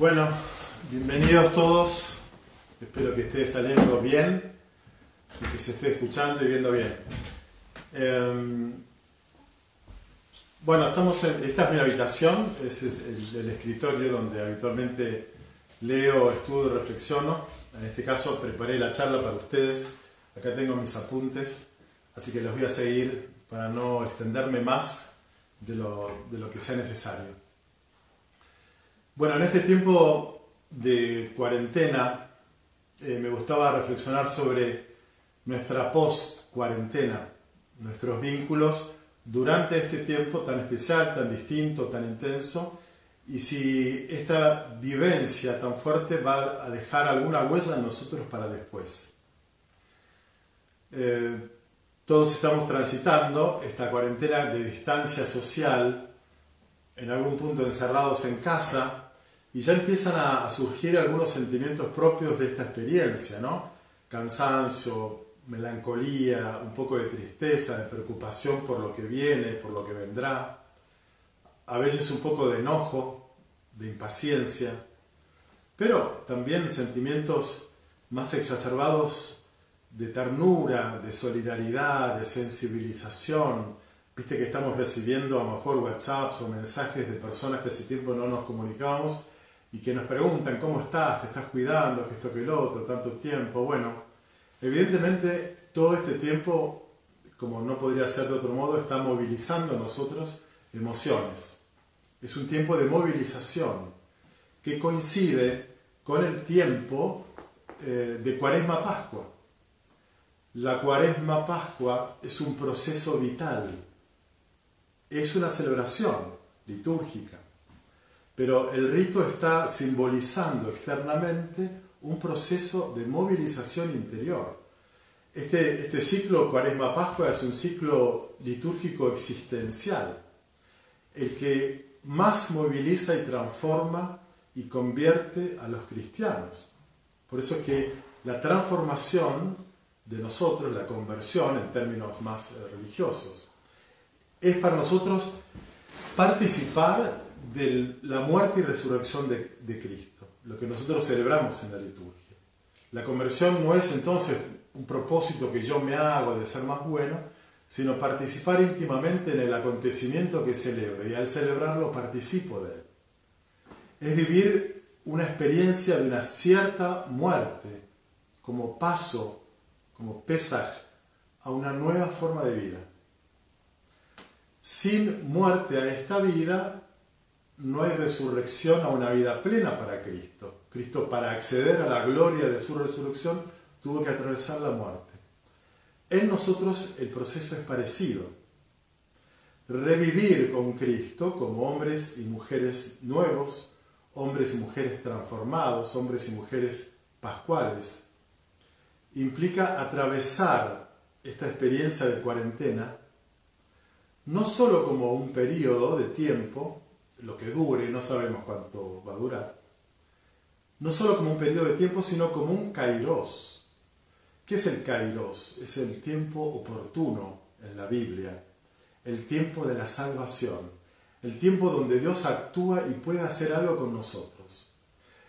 Bueno, bienvenidos todos. Espero que esté saliendo bien y que se esté escuchando y viendo bien. Em, bueno, estamos en, esta es mi habitación, este es el, el escritorio donde habitualmente leo, estudio, reflexiono. En este caso preparé la charla para ustedes. Acá tengo mis apuntes, así que los voy a seguir para no extenderme más de lo, de lo que sea necesario. Bueno, en este tiempo de cuarentena eh, me gustaba reflexionar sobre nuestra post-cuarentena, nuestros vínculos durante este tiempo tan especial, tan distinto, tan intenso, y si esta vivencia tan fuerte va a dejar alguna huella en nosotros para después. Eh, todos estamos transitando esta cuarentena de distancia social, en algún punto encerrados en casa, y ya empiezan a, surgir algunos sentimientos propios de esta experiencia, ¿no? Cansancio, melancolía, un poco de tristeza, de preocupación por lo que viene, por lo que vendrá, a veces un poco de enojo, de impaciencia, pero también sentimientos más exacerbados de ternura, de solidaridad, de sensibilización. Viste que estamos recibiendo a lo mejor WhatsApps o mensajes de personas que hace tiempo no nos comunicábamos y que nos preguntan cómo estás, te estás cuidando, que esto que el otro, tanto tiempo. Bueno, evidentemente todo este tiempo, como no podría ser de otro modo, está movilizando en nosotros emociones. Es un tiempo de movilización que coincide con el tiempo eh, de Cuaresma Pascua. La Cuaresma Pascua es un proceso vital, es una celebración litúrgica pero el rito está simbolizando externamente un proceso de movilización interior. Este, este ciclo Cuaresma-Pascua es un ciclo litúrgico existencial, el que más moviliza y transforma y convierte a los cristianos. Por eso es que la transformación de nosotros, la conversión en términos más religiosos, es para nosotros participar de la muerte y resurrección de, de, Cristo, lo que nosotros celebramos en la liturgia. La conversión no es entonces un propósito que yo me hago de ser más bueno, sino participar íntimamente en el acontecimiento que celebro y al celebrarlo participo de él. Es vivir una experiencia de una cierta muerte como paso, como pesaj a una nueva forma de vida. Sin muerte a esta vida no hay resurrección a una vida plena para Cristo. Cristo para acceder a la gloria de su resurrección tuvo que atravesar la muerte. En nosotros el proceso es parecido. Revivir con Cristo como hombres y mujeres nuevos, hombres y mujeres transformados, hombres y mujeres pascuales, implica atravesar esta experiencia de cuarentena no solo como un periodo de tiempo, lo que dure, no sabemos cuánto va a durar, no solo como un periodo de tiempo, sino como un kairos. ¿Qué es el kairos? Es el tiempo oportuno en la Biblia, el tiempo de la salvación, el tiempo donde Dios actúa y puede hacer algo con nosotros.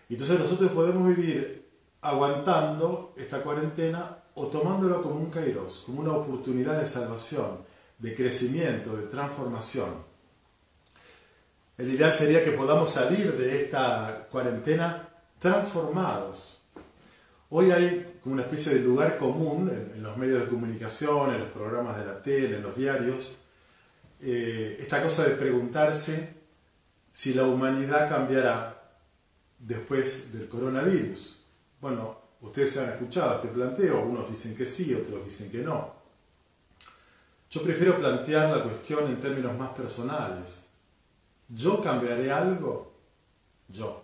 Entonces nosotros podemos vivir aguantando esta cuarentena o tomándolo como un kairos, como una oportunidad de salvación, de crecimiento, de transformación. El ideal sería que podamos salir de esta cuarentena transformados. Hoy hay como una especie de lugar común en, los medios de comunicación, en los programas de la tele, en los diarios, eh, esta cosa de preguntarse si la humanidad cambiará después del coronavirus. Bueno, ustedes han escuchado este planteo, unos dicen que sí, otros dicen que no. Yo prefiero plantear la cuestión en términos más personales. ¿Yo cambiaré algo? Yo,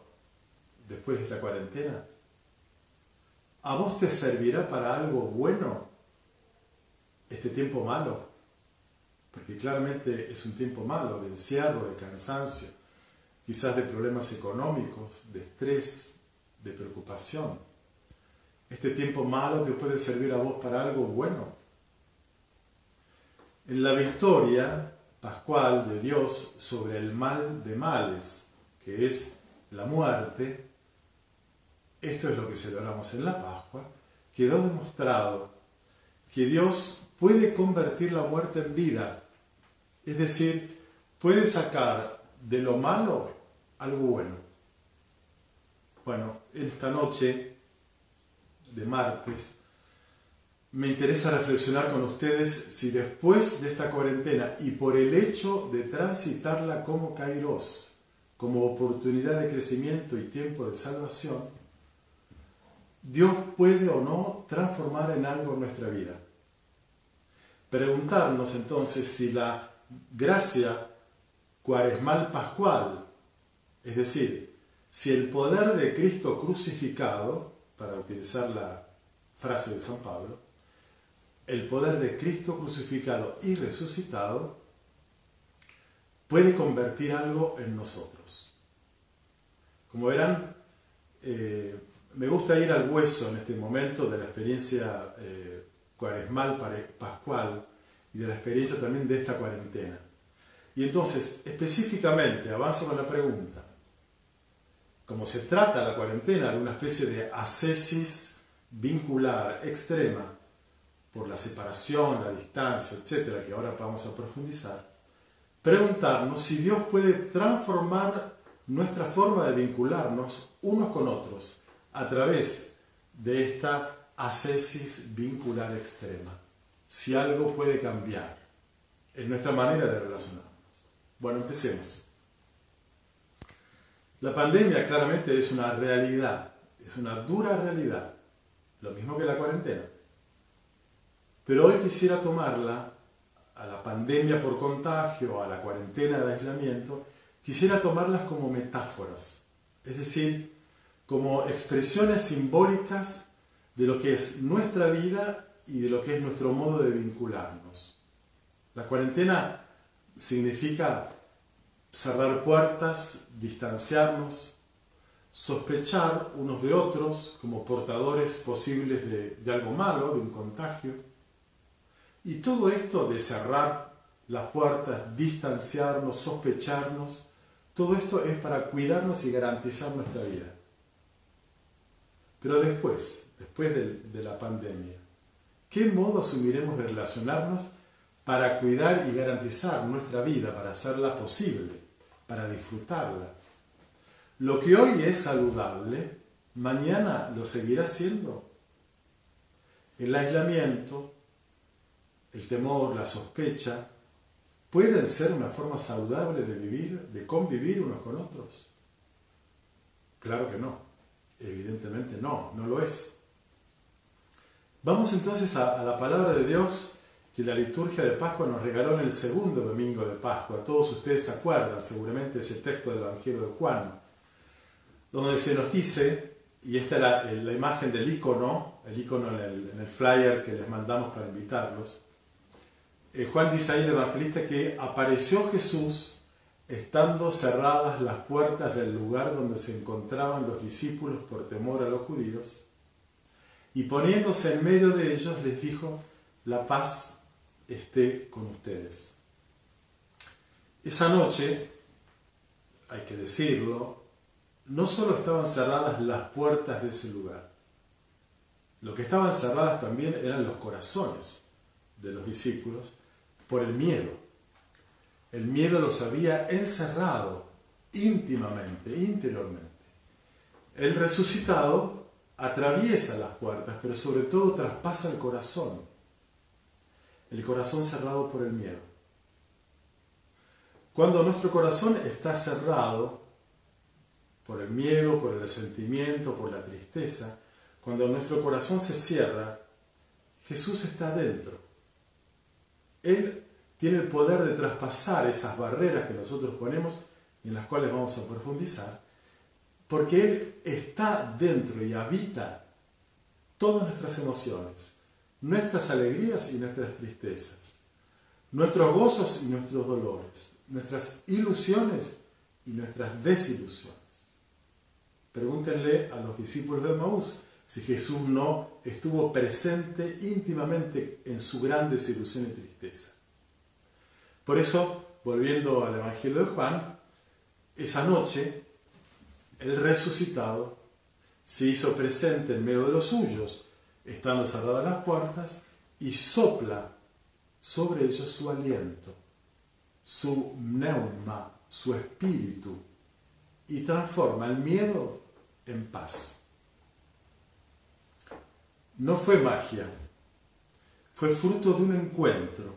después de esta cuarentena. ¿A vos te servirá para algo bueno este tiempo malo? Porque claramente es un tiempo malo, de encierro, de cansancio, quizás de problemas económicos, de estrés, de preocupación. Este tiempo malo te puede servir a vos para algo bueno. En la victoria pascual de Dios sobre el mal de males, que es la muerte, esto es lo que celebramos en la Pascua, quedó demostrado que Dios puede convertir la muerte en vida. Es decir, puede sacar de lo malo algo bueno. Bueno, esta noche de martes me interesa reflexionar con ustedes si después de esta cuarentena y por el hecho de transitarla como kairos, como oportunidad de crecimiento y tiempo de salvación, Dios puede o no transformar en algo nuestra vida. Preguntarnos entonces si la gracia cuaresmal pascual, es decir, si el poder de Cristo crucificado, para utilizar la frase de San Pablo, el poder de Cristo crucificado y resucitado puede convertir algo en nosotros. Como verán, eh, me gusta ir al hueso en este momento de la experiencia eh, cuaresmal, pascual y de la experiencia también de esta cuarentena. Y entonces, específicamente, avanzo con la pregunta. Como se trata la cuarentena de una especie de ascesis vincular extrema, por la separación, la distancia, etcétera, que ahora vamos a profundizar, preguntarnos si Dios puede transformar nuestra forma de vincularnos unos con otros a través de esta ascesis vincular extrema. Si algo puede cambiar en nuestra manera de relacionarnos. Bueno, empecemos. La pandemia claramente es una realidad, es una dura realidad, lo mismo que la cuarentena. Pero hoy quisiera tomarla, a la pandemia por contagio, a la cuarentena de aislamiento, quisiera tomarlas como metáforas, es decir, como expresiones simbólicas de lo que es nuestra vida y de lo que es nuestro modo de vincularnos. La cuarentena significa cerrar puertas, distanciarnos, sospechar unos de otros como portadores posibles de, de algo malo, de un contagio, y todo esto de cerrar las puertas, distanciarnos, sospecharnos, todo esto es para cuidarnos y garantizar nuestra vida. Pero después, después de, la pandemia, ¿qué modo asumiremos de relacionarnos para cuidar y garantizar nuestra vida, para hacerla posible, para disfrutarla? Lo que hoy es saludable, mañana lo seguirá siendo. El aislamiento, el temor, la sospecha, pueden ser una forma saludable de vivir, de convivir unos con otros. Claro que no, evidentemente no, no lo es. Vamos entonces a, la palabra de Dios que la liturgia de Pascua nos regaló en el segundo domingo de Pascua. Todos ustedes se acuerdan seguramente ese texto del Evangelio de Juan, donde se nos dice, y esta es la, imagen del icono, el icono en el flyer que les mandamos para invitarlos, eh, Juan dice ahí el evangelista que apareció Jesús estando cerradas las puertas del lugar donde se encontraban los discípulos por temor a los judíos, y poniéndose en medio de ellos les dijo, la paz esté con ustedes. Esa noche, hay que decirlo, no solo estaban cerradas las puertas de ese lugar, lo que estaban cerradas también eran los corazones de los discípulos por el miedo. El miedo los había encerrado íntimamente, interiormente. El resucitado atraviesa las puertas, pero sobre todo traspasa el corazón. El corazón cerrado por el miedo. Cuando nuestro corazón está cerrado por el miedo, por el resentimiento, por la tristeza, cuando nuestro corazón se cierra, Jesús está dentro. Él tiene el poder de traspasar esas barreras que nosotros ponemos y en las cuales vamos a profundizar, porque Él está dentro y habita todas nuestras emociones, nuestras alegrías y nuestras tristezas, nuestros gozos y nuestros dolores, nuestras ilusiones y nuestras desilusiones. Pregúntenle a los discípulos de Maús si Jesús no estuvo presente íntimamente en su gran desilusión y tristeza. Por eso, volviendo al Evangelio de Juan, esa noche el resucitado se hizo presente en medio de los suyos, estando cerradas las puertas, y sopla sobre ellos su aliento, su neuma, su espíritu, y transforma el miedo en paz. No fue magia, fue fruto de un encuentro.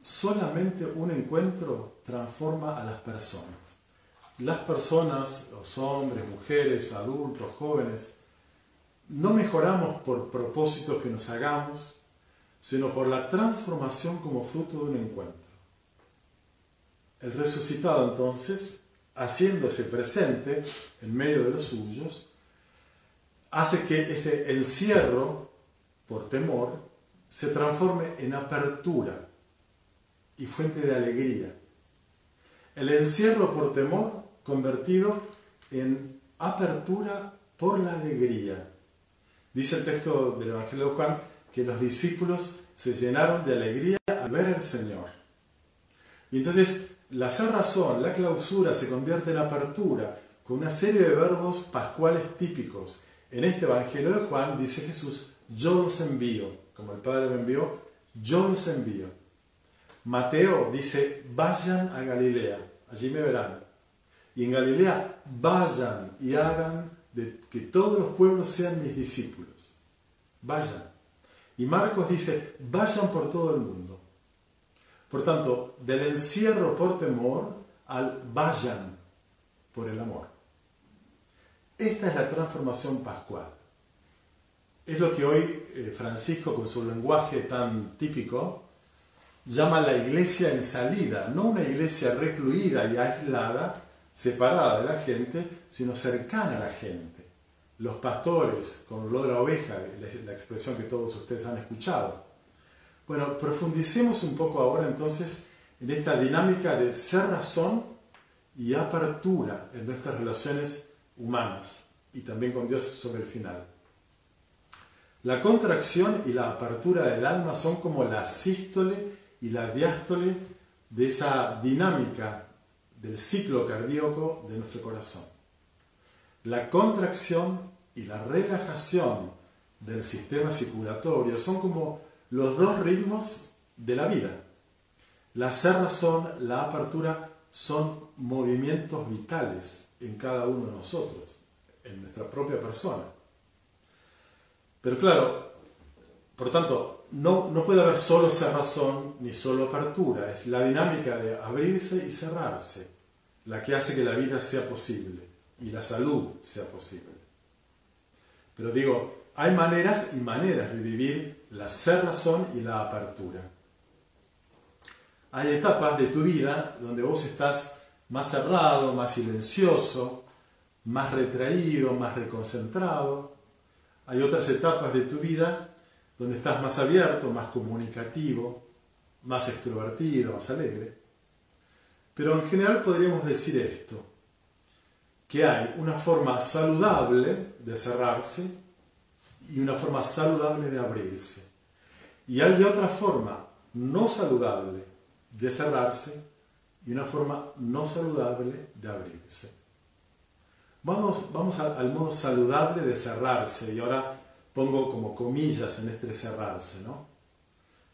Solamente un encuentro transforma a las personas. Las personas, los hombres, mujeres, adultos, jóvenes, no mejoramos por propósitos que nos hagamos, sino por la transformación como fruto de un encuentro. El resucitado entonces, haciéndose presente en medio de los suyos, hace que este encierro por temor se transforme en apertura y fuente de alegría. El encierro por temor convertido en apertura por la alegría. Dice el texto del Evangelio de Juan que los discípulos se llenaron de alegría al ver al Señor. Y entonces la cerrazón, la clausura se convierte en apertura con una serie de verbos pascuales típicos. En este Evangelio de Juan dice Jesús, yo los envío, como el Padre me envió, yo los envío. Mateo dice, vayan a Galilea, allí me verán. Y en Galilea, vayan y hagan de que todos los pueblos sean mis discípulos. Vayan. Y Marcos dice, vayan por todo el mundo. Por tanto, del encierro por temor al vayan por el amor. Esta es la transformación pascual. Es lo que hoy eh, Francisco, con su lenguaje tan típico, llama la iglesia en salida, no una iglesia recluida y aislada, separada de la gente, sino cercana a la gente. Los pastores, con olor a oveja, la expresión que todos ustedes han escuchado. Bueno, profundicemos un poco ahora entonces en esta dinámica de ser razón y apertura en nuestras relaciones humanas y también con Dios sobre el final. La contracción y la apertura del alma son como la sístole y la diástole de esa dinámica del ciclo cardíaco de nuestro corazón. La contracción y la relajación del sistema circulatorio son como los dos ritmos de la vida. La cerrazón, la apertura son movimientos vitales en cada uno de nosotros, en nuestra propia persona. Pero claro, por tanto, no, no puede haber solo cerrazón ni solo apertura, es la dinámica de abrirse y cerrarse la que hace que la vida sea posible y la salud sea posible. Pero digo, hay maneras y maneras de vivir la cerrazón y la apertura. Hay etapas de tu vida donde vos estás más cerrado, más silencioso, más retraído, más reconcentrado, hay otras etapas de tu vida donde estás más abierto, más comunicativo, más extrovertido, más alegre. Pero en general podríamos decir esto, que hay una forma saludable de cerrarse y una forma saludable de abrirse. Y hay otra forma no saludable de cerrarse y una forma no saludable de abrirse. Vamos, vamos al modo saludable de cerrarse y ahora pongo como comillas en este cerrarse, ¿no?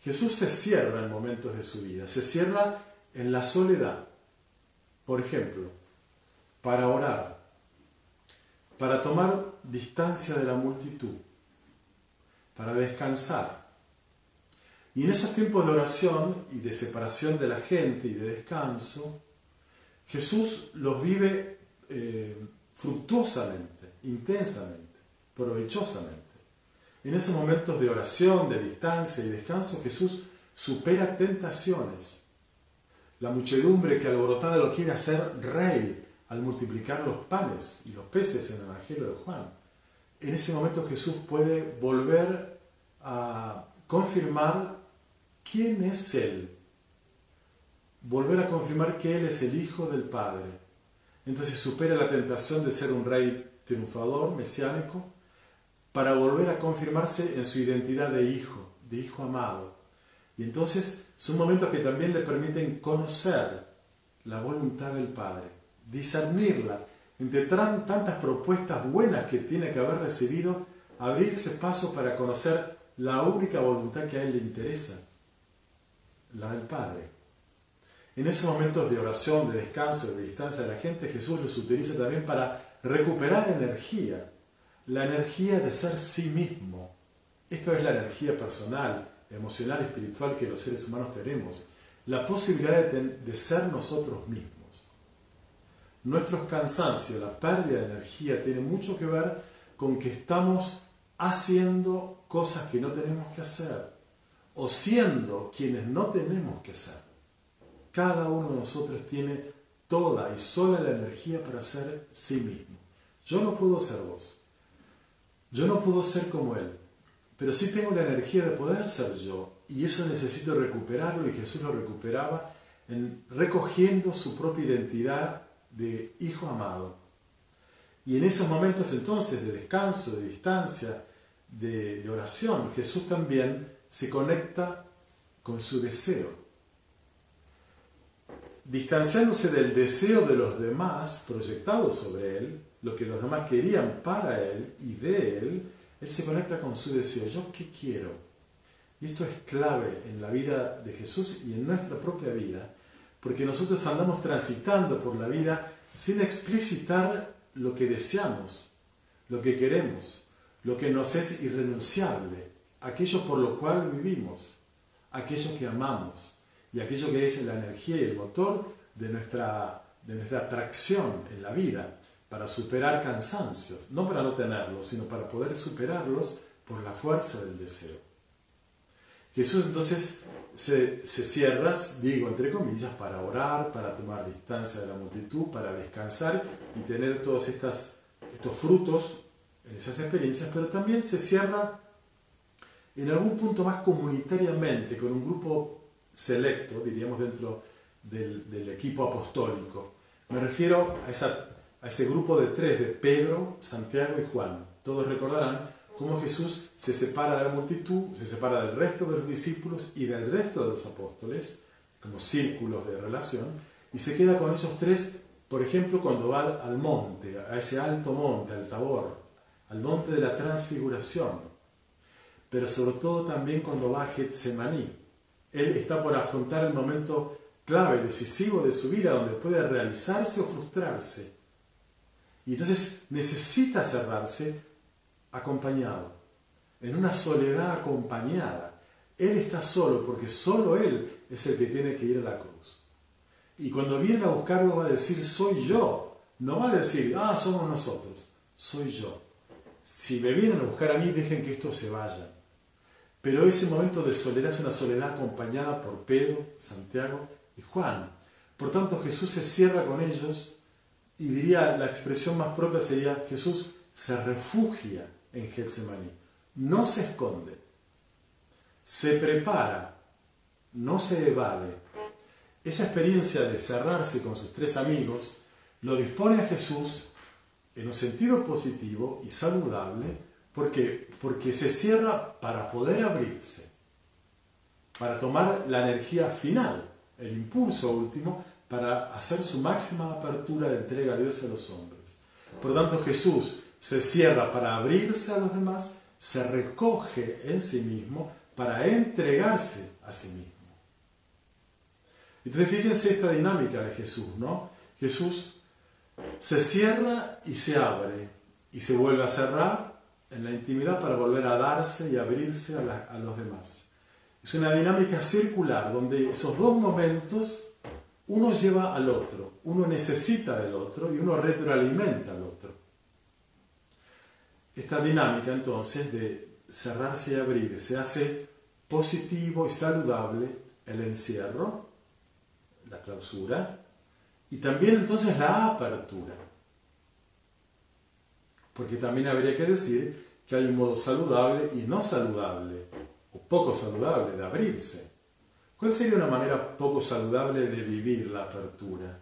Jesús se cierra en momentos de su vida, se cierra en la soledad, por ejemplo, para orar, para tomar distancia de la multitud, para descansar. Y en esos tiempos de oración y de separación de la gente y de descanso, Jesús los vive eh, fructuosamente, intensamente, provechosamente. En esos momentos de oración, de distancia y descanso, Jesús supera tentaciones. La muchedumbre que alborotada lo quiere hacer rey al multiplicar los panes y los peces en el Evangelio de Juan. En ese momento Jesús puede volver a confirmar quién es Él. Volver a confirmar que Él es el Hijo del Padre entonces supera la tentación de ser un rey triunfador, mesiánico, para volver a confirmarse en su identidad de hijo, de hijo amado. Y entonces son momentos que también le permiten conocer la voluntad del Padre, discernirla, entre tantas propuestas buenas que tiene que haber recibido, abrirse paso para conocer la única voluntad que a él le interesa, la del Padre. En esos momentos de oración, de descanso, de distancia de la gente, Jesús los utiliza también para recuperar energía, la energía de ser sí mismo. Esto es la energía personal, emocional, espiritual que los seres humanos tenemos, la posibilidad de, de ser nosotros mismos. Nuestros cansancios, la pérdida de energía tiene mucho que ver con que estamos haciendo cosas que no tenemos que hacer o siendo quienes no tenemos que ser. Cada uno de nosotros tiene toda y sola la energía para ser sí mismo. Yo no puedo ser vos. Yo no puedo ser como Él. Pero sí tengo la energía de poder ser yo. Y eso necesito recuperarlo y Jesús lo recuperaba en recogiendo su propia identidad de hijo amado. Y en esos momentos entonces de descanso, de distancia, de, de oración, Jesús también se conecta con su deseo distanciándose del deseo de los demás proyectado sobre él, lo que los demás querían para él y de él, él se conecta con su deseo. ¿Yo qué quiero? Y esto es clave en la vida de Jesús y en nuestra propia vida, porque nosotros andamos transitando por la vida sin explicitar lo que deseamos, lo que queremos, lo que nos es irrenunciable, aquello por lo cual vivimos, aquello que amamos y aquello que es la energía y el motor de nuestra, de nuestra atracción en la vida para superar cansancios, no para no tenerlos, sino para poder superarlos por la fuerza del deseo. Jesús entonces se, se cierra, digo entre comillas, para orar, para tomar distancia de la multitud, para descansar y tener todos estos frutos en esas experiencias, pero también se cierra en algún punto más comunitariamente, con un grupo selecto, diríamos, dentro del, equipo apostólico. Me refiero a, esa, a ese grupo de tres, de Pedro, Santiago y Juan. Todos recordarán cómo Jesús se separa de la multitud, se separa del resto de los discípulos y del resto de los apóstoles, como círculos de relación, y se queda con esos tres, por ejemplo, cuando va al monte, a ese alto monte, al Tabor, al monte de la transfiguración, pero sobre todo también cuando va a Getsemaní, él está por afrontar el momento clave, decisivo de su vida, donde puede realizarse o frustrarse. Y entonces necesita cerrarse acompañado, en una soledad acompañada. Él está solo porque solo Él es el que tiene que ir a la cruz. Y cuando vienen a buscarlo va a decir, soy yo. No va a decir, ah, somos nosotros. Soy yo. Si me vienen a buscar a mí, dejen que esto se vaya. Pero ese momento de soledad es una soledad acompañada por Pedro, Santiago y Juan. Por tanto, Jesús se cierra con ellos y diría, la expresión más propia sería, Jesús se refugia en Getsemaní, no se esconde, se prepara, no se evade. Esa experiencia de cerrarse con sus tres amigos lo dispone a Jesús en un sentido positivo y saludable ¿Por qué? Porque se cierra para poder abrirse, para tomar la energía final, el impulso último, para hacer su máxima apertura de entrega a Dios y a los hombres. Por tanto, Jesús se cierra para abrirse a los demás, se recoge en sí mismo para entregarse a sí mismo. Entonces fíjense esta dinámica de Jesús, ¿no? Jesús se cierra y se abre y se vuelve a cerrar en la intimidad para volver a darse y abrirse a, los demás. Es una dinámica circular donde esos dos momentos uno lleva al otro, uno necesita del otro y uno retroalimenta al otro. Esta dinámica entonces de cerrarse y abrir se hace positivo y saludable el encierro, la clausura, y también entonces la apertura. Porque también habría que decir que hay un modo saludable y no saludable, o poco saludable, de abrirse. ¿Cuál sería una manera poco saludable de vivir la apertura?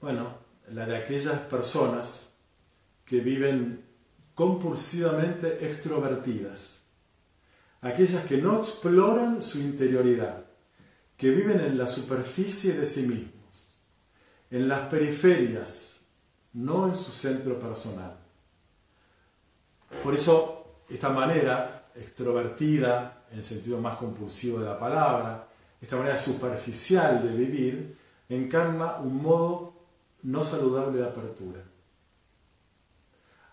Bueno, la de aquellas personas que viven compulsivamente extrovertidas, aquellas que no exploran su interioridad, que viven en la superficie de sí mismos, en las periferias, no en su centro personal. Por eso, esta manera extrovertida, en el sentido más compulsivo de la palabra, esta manera superficial de vivir, encarna un modo no saludable de apertura.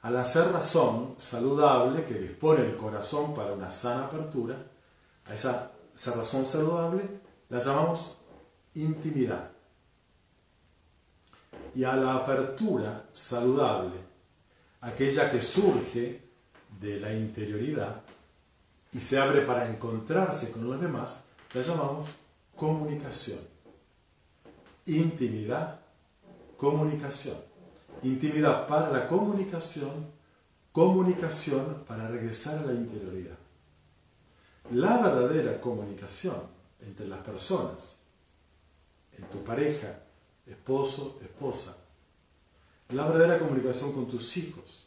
Al hacer razón saludable que dispone el corazón para una sana apertura, a esa razón saludable la llamamos intimidad. Y a la apertura saludable, aquella que surge de la interioridad y se abre para encontrarse con los demás, la llamamos comunicación. Intimidad, comunicación. Intimidad para la comunicación, comunicación para regresar a la interioridad. La verdadera comunicación entre las personas, en tu pareja, esposo, esposa, la verdadera comunicación con tus hijos,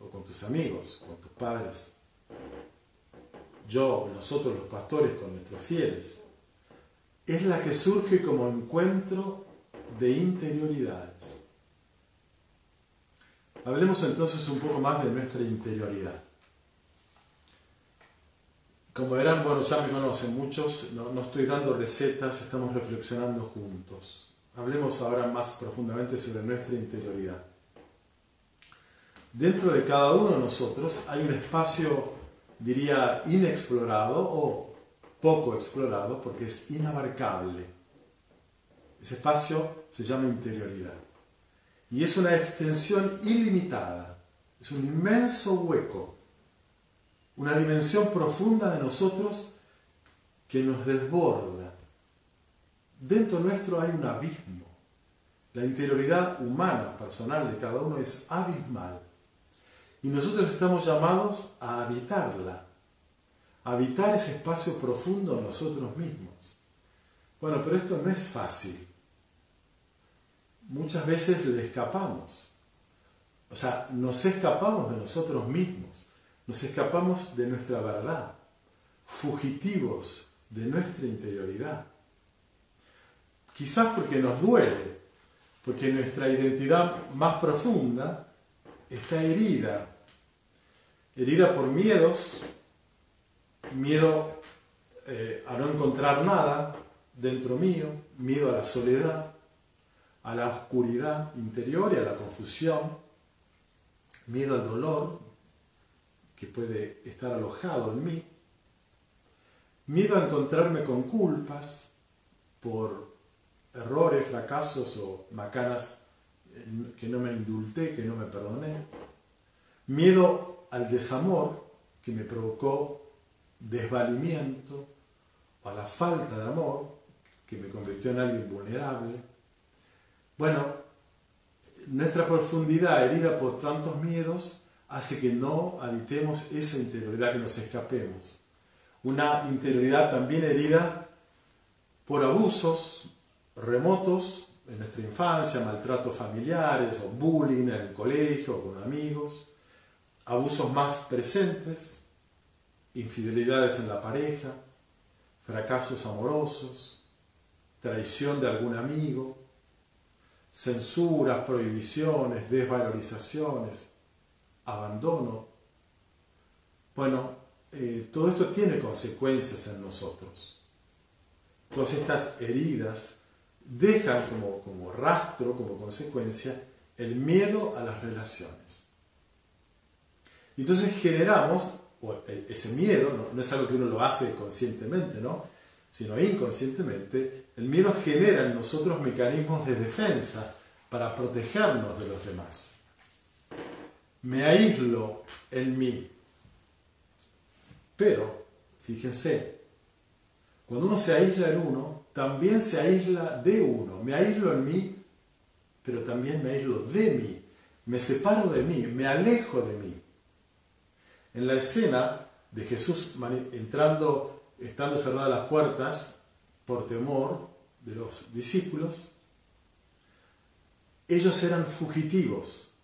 o con tus amigos, con tus padres, yo, nosotros los pastores, con nuestros fieles, es la que surge como encuentro de interioridades. Hablemos entonces un poco más de nuestra interioridad. Como verán, bueno, ya me conocen muchos, no, no estoy dando recetas, estamos reflexionando juntos. Hablemos ahora más profundamente sobre nuestra interioridad. Dentro de cada uno de nosotros hay un espacio, diría, inexplorado o poco explorado porque es inabarcable. Ese espacio se llama interioridad. Y es una extensión ilimitada, es un inmenso hueco, una dimensión profunda de nosotros que nos desborda. Dentro nuestro hay un abismo. La interioridad humana, personal de cada uno es abismal. Y nosotros estamos llamados a habitarla, a habitar ese espacio profundo de nosotros mismos. Bueno, pero esto no es fácil. Muchas veces le escapamos. O sea, nos escapamos de nosotros mismos, nos escapamos de nuestra verdad, fugitivos de nuestra interioridad. Quizás porque nos duele, porque nuestra identidad más profunda está herida, herida por miedos, miedo eh, a no encontrar nada dentro mío, miedo a la soledad, a la oscuridad interior y a la confusión, miedo al dolor que puede estar alojado en mí, miedo a encontrarme con culpas por errores, fracasos o macanas que no me indulté, que no me perdoné. Miedo al desamor que me provocó desvalimiento, a la falta de amor que me convirtió en alguien vulnerable. Bueno, nuestra profundidad herida por tantos miedos hace que no habitemos esa interioridad, que nos escapemos. Una interioridad también herida por abusos remotos en nuestra infancia, maltratos familiares o bullying en el colegio o con amigos, abusos más presentes, infidelidades en la pareja, fracasos amorosos, traición de algún amigo, censuras, prohibiciones, desvalorizaciones, abandono. Bueno, eh, todo esto tiene consecuencias en nosotros. Todas estas heridas dejan como, como rastro, como consecuencia, el miedo a las relaciones. Entonces generamos, e, ese miedo, no, es algo que uno lo hace conscientemente, ¿no? sino inconscientemente, el miedo genera en nosotros mecanismos de defensa para protegernos de los demás. Me aíslo en mí. Pero, fíjense, cuando uno se aísla en uno, también se aísla de uno. Me aíslo en mí, pero también me aíslo de mí. Me separo de mí, me alejo de mí. En la escena de Jesús entrando, estando cerradas las puertas por temor de los discípulos, ellos eran fugitivos,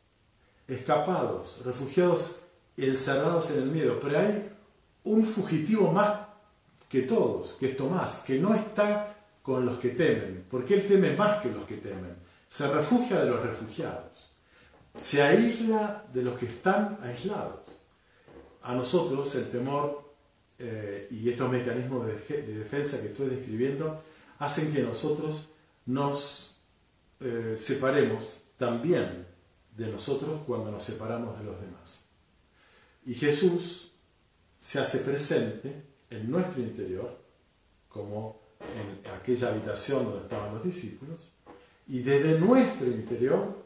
escapados, refugiados, encerrados en el miedo. Pero hay un fugitivo más que todos, que es Tomás, que no está con los que temen, porque Él teme más que los que temen. se refugia de los refugiados, se aísla de los que están aislados. A nosotros el temor eh, y estos mecanismos de, defensa que estoy describiendo hacen que nosotros nos eh, separemos también de nosotros cuando nos separamos de los demás. Y Jesús se hace presente en nuestro interior, como en aquella habitación donde estaban los discípulos, y desde nuestro interior,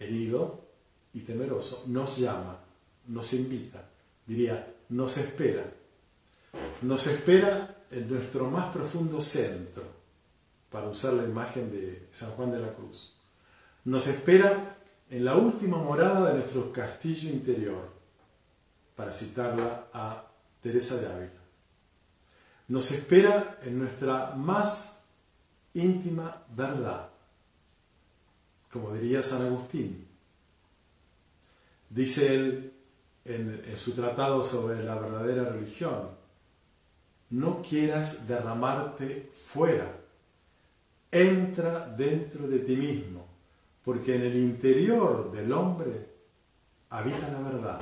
herido y temeroso, nos llama, nos invita, diría, nos espera. Nos espera en nuestro más profundo centro, para usar la imagen de San Juan de la Cruz. Nos espera en la última morada de nuestro castillo interior, para citarla a Teresa de Ávila. Nos espera en nuestra más íntima verdad, como diría San Agustín. Dice él en, su tratado sobre la verdadera religión, no quieras derramarte fuera, entra dentro de ti mismo, porque en el interior del hombre habita la verdad.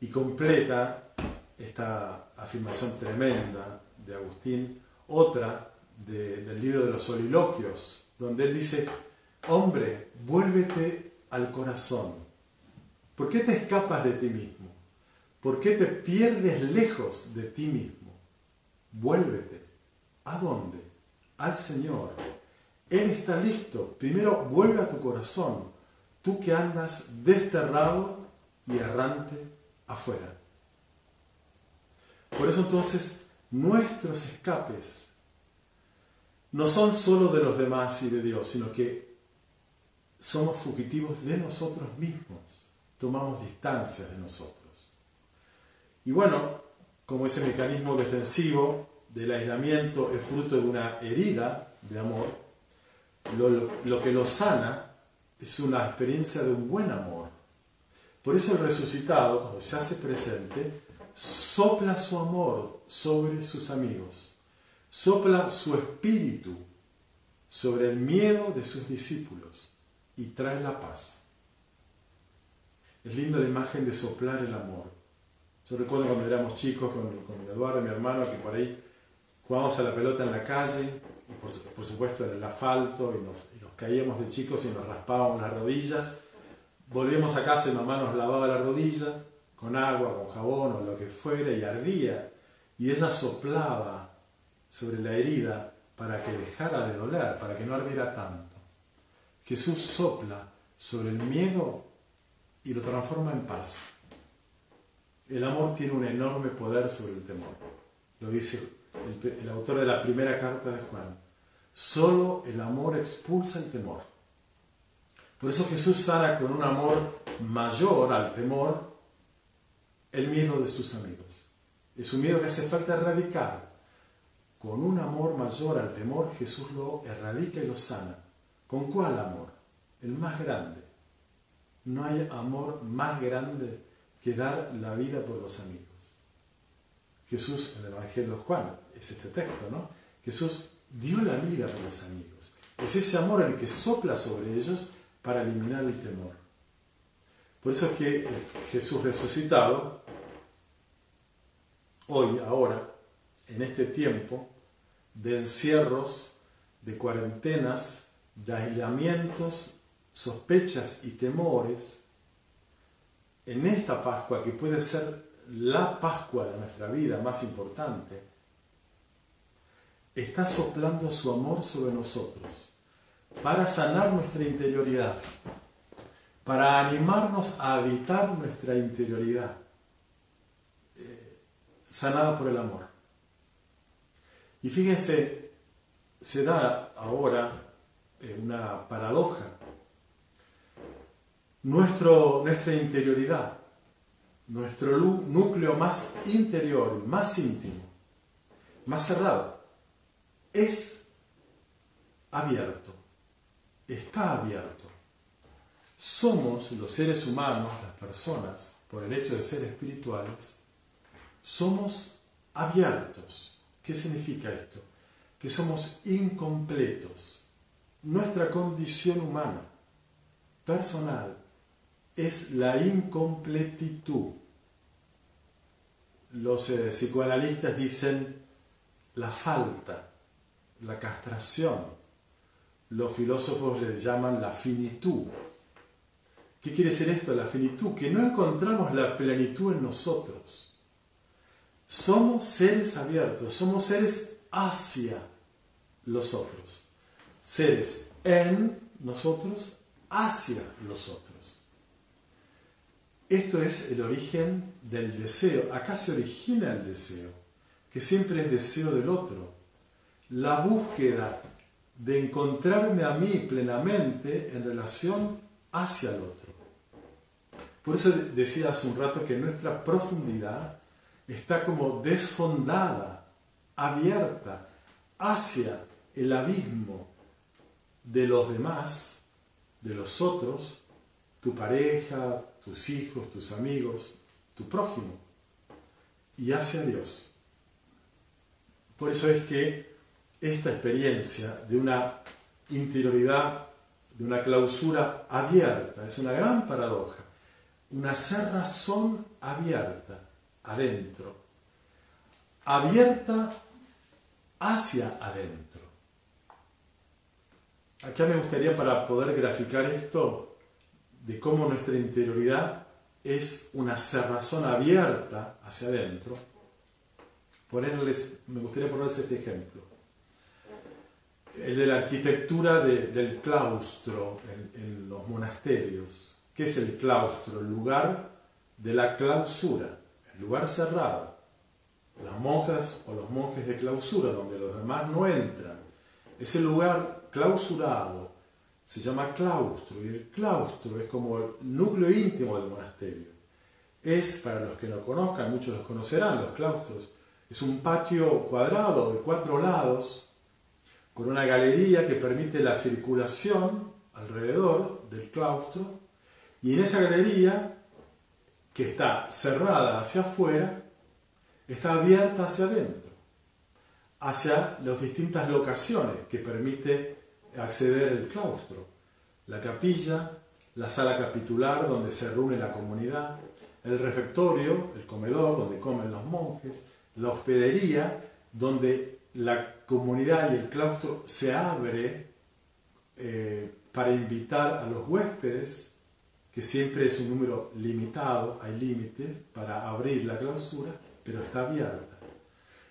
Y completa esta afirmación tremenda de Agustín, otra del libro de los soliloquios, donde él dice, hombre, vuélvete al corazón. ¿Por qué te escapas de ti mismo? ¿Por qué te pierdes lejos de ti mismo? Vuélvete. ¿A dónde? Al Señor. Él está listo. Primero vuelve a tu corazón, tú que andas desterrado y errante afuera. Por eso entonces nuestros escapes no son solo de los demás y de Dios, sino que somos fugitivos de nosotros mismos, tomamos distancia de nosotros. Y bueno, como ese mecanismo defensivo del aislamiento es fruto de una herida de amor, lo, lo que lo sana es una experiencia de un buen amor. Por eso el resucitado, cuando se hace presente, sopla su amor sobre sus amigos, sopla su espíritu sobre el miedo de sus discípulos y trae la paz. Es linda la imagen de soplar el amor. Yo recuerdo cuando éramos chicos con, con Eduardo, mi hermano, que por ahí jugábamos a la pelota en la calle, y por, supuesto en el asfalto, y nos, y nos caíamos de chicos y nos raspábamos las rodillas. Volvíamos a casa y mamá nos lavaba la rodilla con agua, con jabón o lo que fuera, y ardía, y ella soplaba sobre la herida para que dejara de doler, para que no ardiera tanto. Jesús sopla sobre el miedo y lo transforma en paz. El amor tiene un enorme poder sobre el temor. Lo dice el, autor de la primera carta de Juan. Solo el amor expulsa el temor. Por eso Jesús sana con un amor mayor al temor el miedo de sus amigos. Es un miedo que hace falta erradicar. Con un amor mayor al temor, Jesús lo erradica y lo sana. ¿Con cuál amor? El más grande. No hay amor más grande que dar la vida por los amigos. Jesús, en el Evangelio de Juan, es este texto, ¿no? Jesús dio la vida por los amigos. Es ese amor el que sopla sobre ellos para eliminar el temor. Por eso es que Jesús resucitado hoy, ahora, en este tiempo de encierros, de cuarentenas, de aislamientos, sospechas y temores, en esta Pascua, que puede ser la Pascua de nuestra vida más importante, está soplando su amor sobre nosotros para sanar nuestra interioridad, para animarnos a habitar nuestra interioridad sanada por el amor. Y fíjense, se da ahora eh, una paradoja. Nuestro, nuestra interioridad, nuestro núcleo más interior, más íntimo, más cerrado, es abierto, está abierto. Somos los seres humanos, las personas, por el hecho de ser espirituales, somos abiertos. ¿Qué significa esto? Que somos incompletos. nuestra condición humana, personal, es la incompletitud. Los eh, psicoanalistas dicen la falta, la castración. Los filósofos le llaman la finitud. ¿Qué quiere decir esto, la finitud? Que no encontramos la plenitud en nosotros. Somos seres abiertos, somos seres hacia los otros. Seres en nosotros, hacia los otros. Esto es el origen del deseo. Acá se origina el deseo, que siempre es deseo del otro. La búsqueda de encontrarme a mí plenamente en relación hacia el otro. Por eso decía hace un rato que nuestra profundidad está como desfondada, abierta hacia el abismo de los demás, de los otros, tu pareja, tus hijos, tus amigos, tu prójimo, y hacia Dios. Por eso es que esta experiencia de una interioridad, de una clausura abierta, es una gran paradoja, una cerrazón abierta adentro, abierta hacia adentro. Acá me gustaría para poder graficar esto de cómo nuestra interioridad es una cerrazón abierta hacia adentro, ponerles, me gustaría ponerles este ejemplo. El de la arquitectura del claustro en, en los monasterios. ¿Qué es el claustro? El lugar de la clausura, el lugar cerrado. Las monjas o los monjes de clausura, donde los demás no entran. Ese lugar clausurado, se llama claustro y el claustro es como el núcleo íntimo del monasterio. Es, para los que no conozcan, muchos los conocerán, los claustros, es un patio cuadrado de cuatro lados con una galería que permite la circulación alrededor del claustro y en esa galería que está cerrada hacia afuera, está abierta hacia adentro, hacia las distintas locaciones que permite acceder al claustro, la capilla, la sala capitular donde se reúne la comunidad, el refectorio, el comedor donde comen los monjes, la hospedería donde la comunidad y el claustro se abre eh, para invitar a los huéspedes, que siempre es un número limitado, hay límite para abrir la clausura, pero está abierta.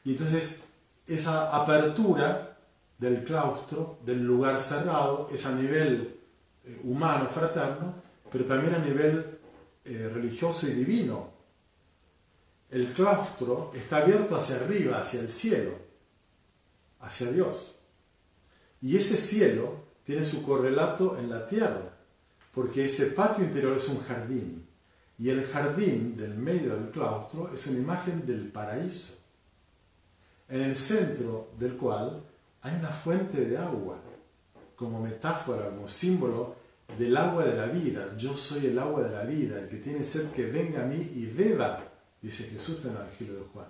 Y entonces esa apertura del claustro, del lugar cerrado, es a nivel eh, humano, fraterno, pero también a nivel eh, religioso y divino. El claustro está abierto hacia arriba, hacia el cielo, hacia Dios. Y ese cielo tiene su correlato en la tierra, porque ese patio interior es un jardín. Y el jardín del medio del claustro es una imagen del paraíso, en el centro del cual hay una fuente de agua como metáfora, como símbolo del agua de la vida. Yo soy el agua de la vida, el que tiene sed que venga a mí y beba, dice Jesús en el Evangelio de Juan.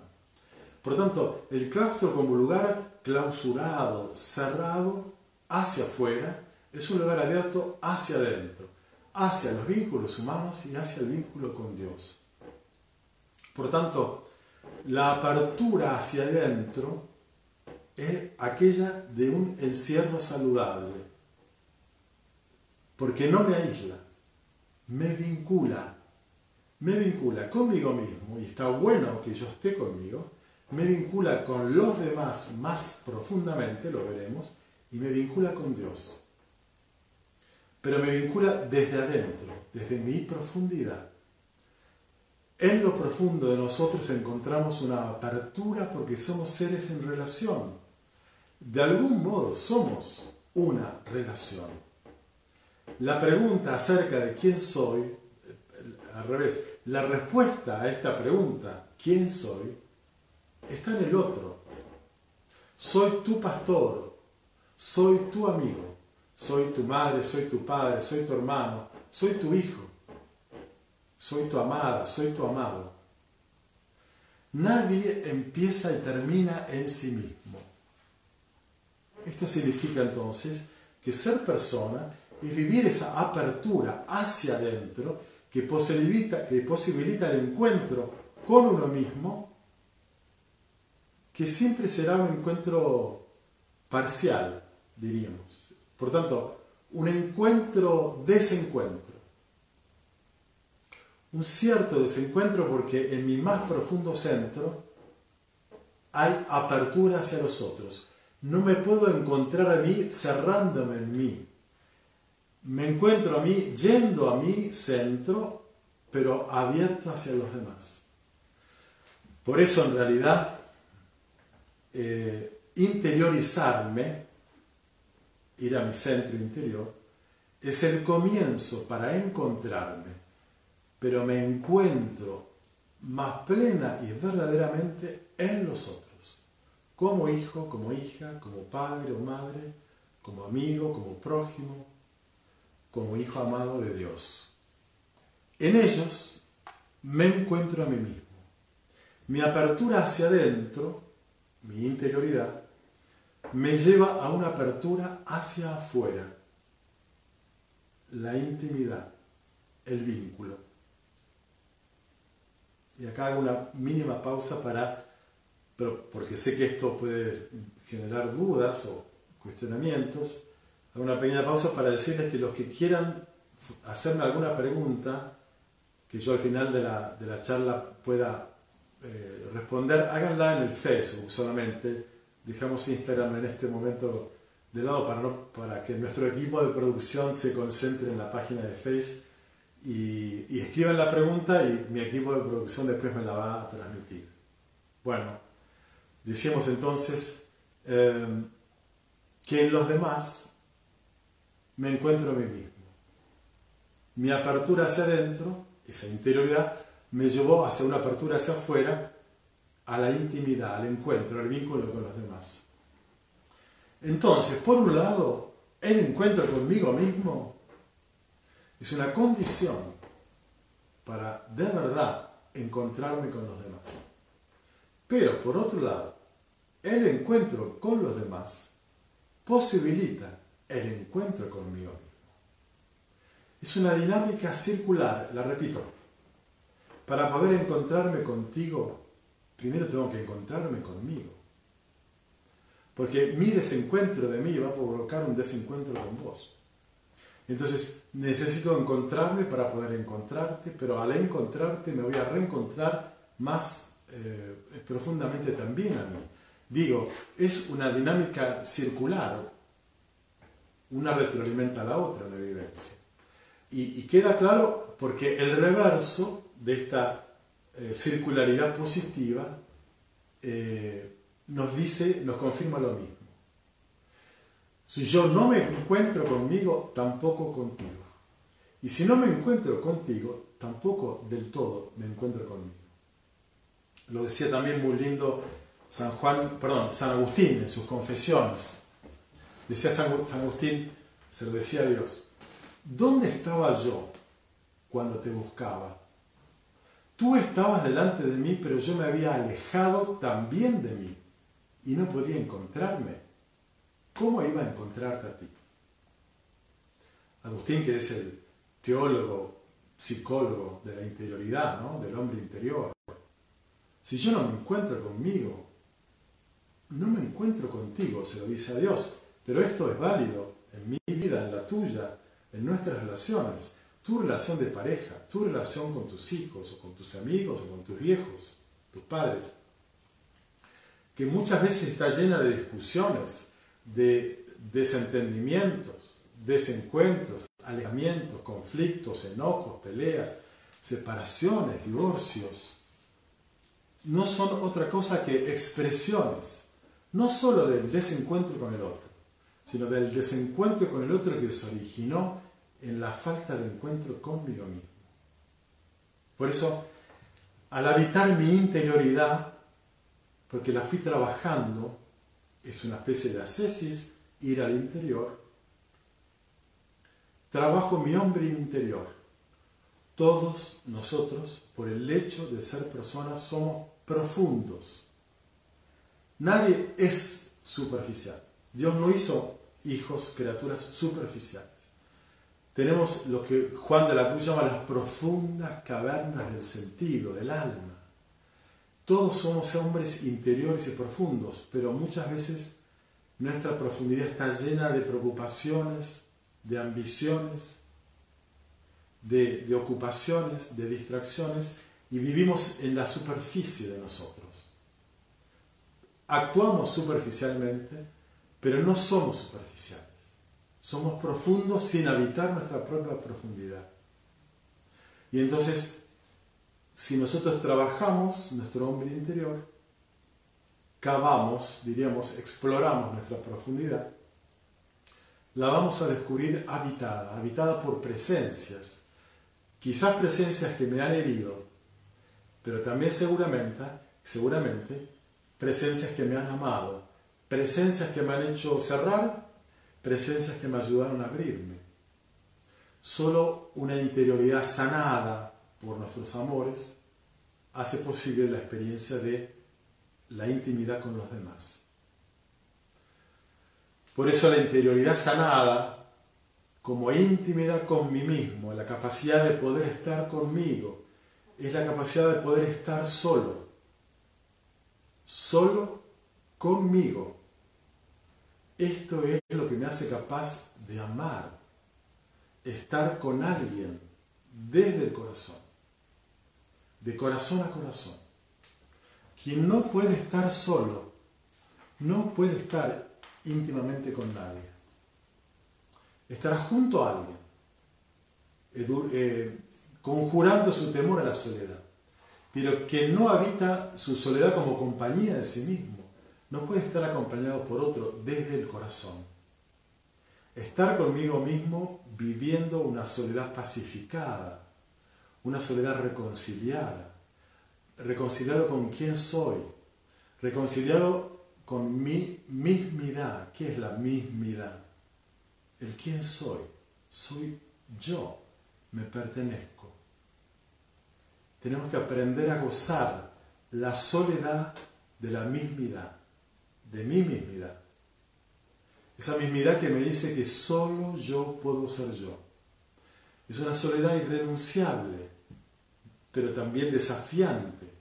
Por tanto, el claustro como lugar clausurado, cerrado hacia afuera, es un lugar abierto hacia adentro, hacia los vínculos humanos y hacia el vínculo con Dios. Por tanto, la apertura hacia adentro es aquella de un encierro saludable, porque no me aísla, me vincula, me vincula conmigo mismo, y está bueno que yo esté conmigo, me vincula con los demás más profundamente, lo veremos, y me vincula con Dios. Pero me vincula desde adentro, desde mi profundidad. En lo profundo de nosotros encontramos una apertura porque somos seres en relación de algún modo somos una relación. La pregunta acerca de quién soy, al revés, la respuesta a esta pregunta, ¿quién soy?, está en el otro. Soy tu pastor, soy tu amigo, soy tu madre, soy tu padre, soy tu hermano, soy tu hijo, soy tu amada, soy tu amado. Nadie empieza y termina en sí mismo. Esto significa entonces que ser persona es vivir esa apertura hacia adentro que posibilita, que posibilita el encuentro con uno mismo, que siempre será un encuentro parcial, diríamos. Por tanto, un encuentro-desencuentro. Un cierto desencuentro porque en mi más profundo centro hay apertura hacia los otros. No me puedo encontrar a mí cerrándome en mí. Me encuentro a mí yendo a mi centro, pero abierto hacia los demás. Por eso en realidad eh, interiorizarme, ir a mi centro interior, es el comienzo para encontrarme, pero me encuentro más plena y verdaderamente en los otros como hijo, como hija, como padre o madre, como amigo, como prójimo, como hijo amado de Dios. En ellos me encuentro a mí mismo. Mi apertura hacia adentro, mi interioridad, me lleva a una apertura hacia afuera, la intimidad, el vínculo. Y acá hago una mínima pausa para pero porque sé que esto puede generar dudas o cuestionamientos, hago una pequeña pausa para decirles que los que quieran hacerme alguna pregunta, que yo al final de la, de la charla pueda eh, responder, háganla en el Facebook solamente. Dejamos Instagram en este momento de lado para, no, para que nuestro equipo de producción se concentre en la página de Facebook y, y escriban la pregunta y mi equipo de producción después me la va a transmitir. Bueno, Decíamos entonces em, que en los demás me encuentro a mí mismo. Mi apertura hacia adentro, esa interioridad, me llevó hacia una apertura hacia afuera, a la intimidad, al encuentro, al vínculo con los demás. Entonces, por un lado, el encuentro conmigo mismo es una condición para de verdad encontrarme con los demás. Pero por otro lado, el encuentro con los demás posibilita el encuentro conmigo mismo. Es una dinámica circular, la repito. Para poder encontrarme contigo, primero tengo que encontrarme conmigo. Porque mi desencuentro de mí va a provocar un desencuentro con vos. Entonces necesito encontrarme para poder encontrarte, pero al encontrarte me voy a reencontrar más eh, profundamente también a mí. Digo, es una dinámica circular, una retroalimenta a la otra, la vivencia. Y, queda claro porque el reverso de esta eh, circularidad positiva eh, nos dice, nos confirma lo mismo. Si yo no me encuentro conmigo, tampoco contigo. Y si no me encuentro contigo, tampoco del todo me encuentro conmigo. Lo decía también muy lindo San Juan, perdón, San Agustín en sus confesiones. Decía San Agustín, se lo decía a Dios, ¿dónde estaba yo cuando te buscaba? Tú estabas delante de mí, pero yo me había alejado también de mí y no podía encontrarme. ¿Cómo iba a encontrarte a ti? Agustín, que es el teólogo, psicólogo de la interioridad, ¿no? del hombre interior. Si yo no me encuentro conmigo, no me encuentro contigo, se lo dice a Dios, pero esto es válido en mi vida, en la tuya, en nuestras relaciones, tu relación de pareja, tu relación con tus hijos o con tus amigos o con tus viejos, tus padres, que muchas veces está llena de discusiones, de desentendimientos, desencuentros, alejamientos, conflictos, enojos, peleas, separaciones, divorcios, no son otra cosa que expresiones no solo del desencuentro con el otro, sino del desencuentro con el otro que se originó en la falta de encuentro conmigo mismo. Por eso, al habitar mi interioridad, porque la fui trabajando, es una especie de ascesis, ir al interior, trabajo mi hombre interior. Todos nosotros, por el hecho de ser personas, somos profundos Nadie es superficial. Dios no hizo hijos, criaturas superficiales. Tenemos lo que Juan de la Cruz llama las profundas cavernas del sentido, del alma. Todos somos hombres interiores y profundos, pero muchas veces nuestra profundidad está llena de preocupaciones, de ambiciones, de, de ocupaciones, de distracciones, y vivimos en la superficie de nosotros. Actuamos superficialmente, pero no somos superficiales. Somos profundos sin habitar nuestra propia profundidad. Y entonces, si nosotros trabajamos nuestro hombre interior, cavamos, diríamos, exploramos nuestra profundidad, la vamos a descubrir habitada, habitada por presencias, quizás presencias que me han herido, pero también seguramente, seguramente, presencias que me han amado, presencias que me han hecho cerrar, presencias que me ayudaron a abrirme. Solo una interioridad sanada por nuestros amores hace posible la experiencia de la intimidad con los demás. Por eso la interioridad sanada, como intimidad con mí mismo, la capacidad de poder estar conmigo, es la capacidad de poder estar solo, solo conmigo. Esto es lo que me hace capaz de amar, estar con alguien desde el corazón, de corazón a corazón. Quien no puede estar solo, no puede estar íntimamente con nadie. Estará junto a alguien, eh, conjurando su temor a la soledad, pero que no habita su soledad como compañía de sí mismo, no puede estar acompañado por otro desde el corazón. Estar conmigo mismo viviendo una soledad pacificada, una soledad reconciliada, reconciliado con quién soy, reconciliado con mi mismidad. ¿Qué es la mismidad? El quién soy. Soy yo, me pertenezco tenemos que aprender a gozar la soledad de la mismidad, de mi mismidad. Esa mismidad que me dice que solo yo puedo ser yo. Es una soledad irrenunciable, pero también desafiante.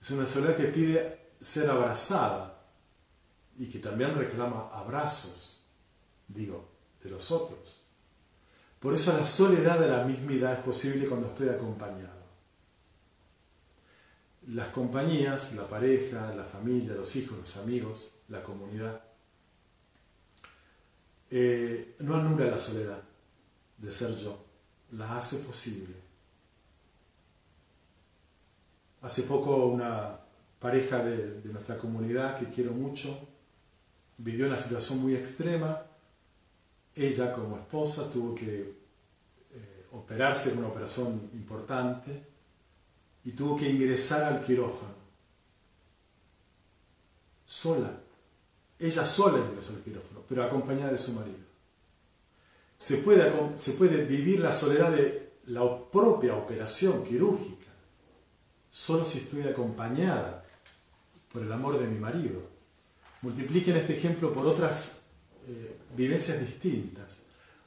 Es una soledad que pide ser abrazada y que también reclama abrazos, digo, de los otros. Por eso la soledad de la mismidad es posible cuando estoy acompañado las compañías, la pareja, la familia, los hijos, los amigos, la comunidad, eh, no anula la soledad de ser yo, la hace posible. Hace poco una pareja de, nuestra comunidad que quiero mucho vivió una situación muy extrema. Ella como esposa tuvo que eh, operarse en una operación importante y tuvo que ingresar al quirófano. Sola. Ella sola ingresó al quirófano, pero acompañada de su marido. Se puede, se puede vivir la soledad de la propia operación quirúrgica, solo si estoy acompañada por el amor de mi marido. Multipliquen este ejemplo por otras eh, vivencias distintas,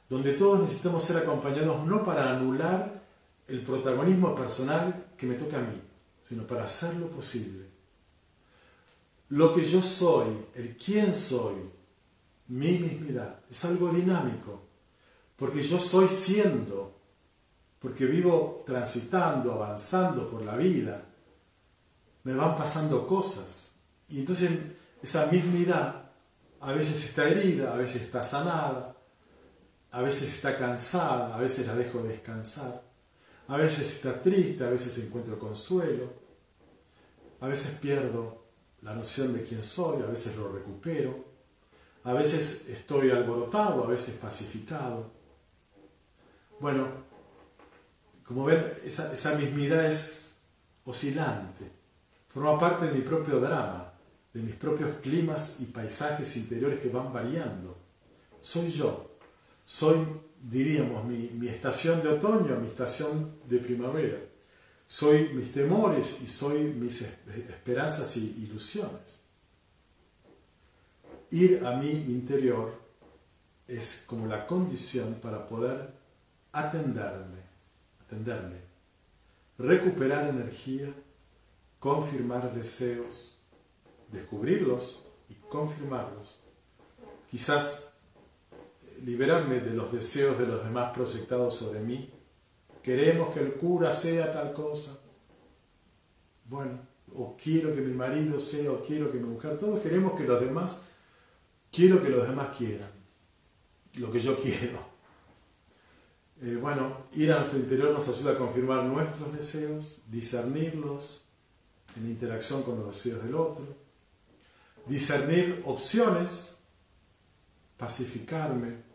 donde todos necesitamos ser acompañados no para anular el protagonismo personal que me toca a mí, sino para hacerlo posible. Lo que yo soy, el quién soy, mi mismidad, es algo dinámico, porque yo soy siendo, porque vivo transitando, avanzando por la vida, me van pasando cosas. Y entonces esa mismidad a veces está herida, a veces está sanada, a veces está cansada, a veces la dejo descansar. A veces está triste, a veces encuentro consuelo, a veces pierdo la noción de quién soy, a veces lo recupero, a veces estoy alborotado, a veces pacificado. Bueno, como ven, esa, esa mismidad es oscilante, forma parte de mi propio drama, de mis propios climas y paisajes interiores que van variando. Soy yo, soy diríamos, mi, estación de otoño, mi estación de primavera. Soy mis temores y soy mis esperanzas y ilusiones. Ir a mi interior es como la condición para poder atenderme, atenderme, recuperar energía, confirmar deseos, descubrirlos y confirmarlos. Quizás liberarme de los deseos de los demás proyectados sobre mí. Queremos que el cura sea tal cosa. Bueno, o quiero que mi marido sea, o quiero que mi mujer, todos queremos que los demás, quiero que los demás quieran lo que yo quiero. Eh, bueno, ir a nuestro interior nos ayuda a confirmar nuestros deseos, discernirlos en interacción con los deseos del otro, discernir opciones, pacificarme,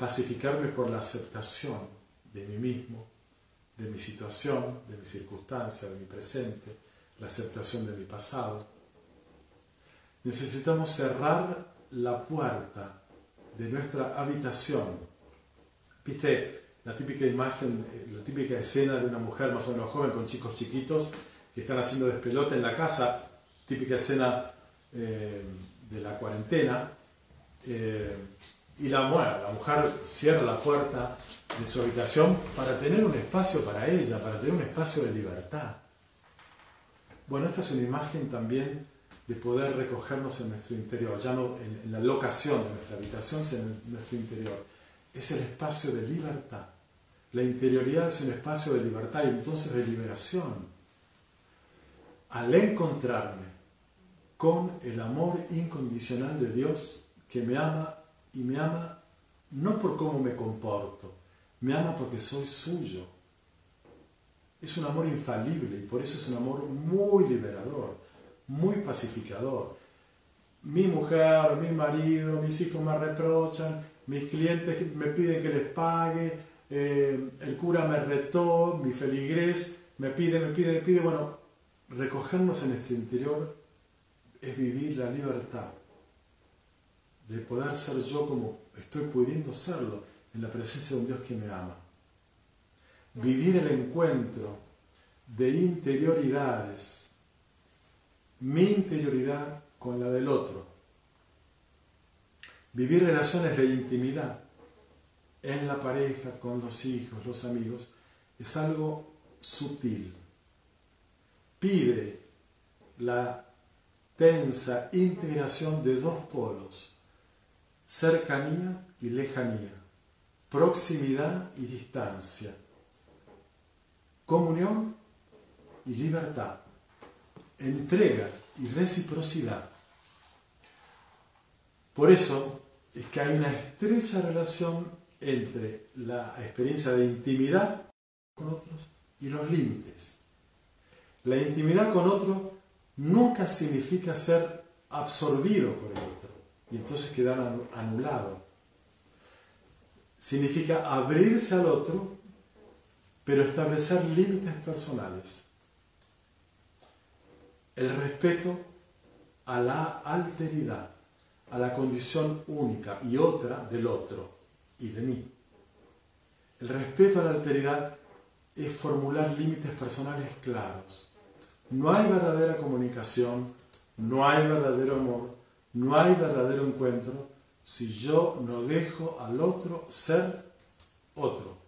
pacificarme por la aceptación de mí mismo, de mi situación, de mi circunstancia, de mi presente, la aceptación de mi pasado. Necesitamos cerrar la puerta de nuestra habitación. ¿Viste la típica imagen, eh, la típica escena de una mujer más o menos joven con chicos chiquitos que están haciendo despelote en la casa? Típica escena eh, de la cuarentena. Eh, y la, la mujer cierra la puerta de su habitación para tener un espacio para ella, para tener un espacio de libertad. Bueno, esta es una imagen también de poder recogernos en nuestro interior, ya no en, la locación de nuestra habitación, sino en nuestro interior. Es el espacio de libertad. La interioridad es un espacio de libertad y entonces de liberación. Al encontrarme con el amor incondicional de Dios que me ama y me ama no por cómo me comporto, me ama porque soy suyo. Es un amor infalible y por eso es un amor muy liberador muy pacificador. Mi mujer, mi marido, mis hijos me reprochan, mis clientes me piden que les pague, eh, el cura me retó, mi feligres me pide, me pide, me pide. Bueno, recogernos en nuestro interior es vivir la libertad de poder ser yo como estoy pudiendo serlo en la presencia de un Dios que me ama. Vivir el encuentro de interioridades mi interioridad con la del otro. Vivir relaciones de intimidad en la pareja, con los hijos, los amigos, es algo sutil. Pide la tensa integración de dos polos, cercanía y lejanía, proximidad y distancia, comunión y libertad entrega y reciprocidad. Por eso es que hay una estrecha relación entre la experiencia de intimidad con otros y los límites. La intimidad con otro nunca significa ser absorbido por el otro y entonces quedar anulado. Significa abrirse al otro, pero establecer límites personales el respeto a la alteridad, a la condición única y otra del otro y de mí. El respeto a la alteridad es formular límites personales claros. No hay verdadera comunicación, no hay verdadero amor, no hay verdadero encuentro si yo no dejo al otro ser otro.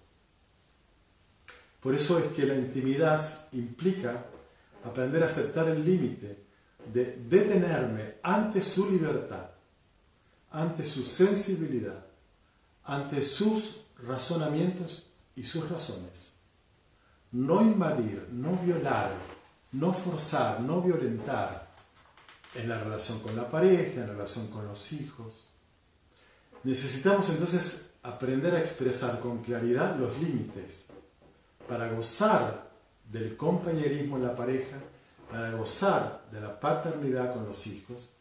Por eso es que la intimidad implica aprender a aceptar el límite de detenerme ante su libertad, ante su sensibilidad, ante sus razonamientos y sus razones. No invadir, no violar, no forzar, no violentar en la relación con la pareja, en la relación con los hijos. Necesitamos entonces aprender a expresar con claridad los límites para gozar del compañerismo en la pareja para gozar de la paternidad con los hijos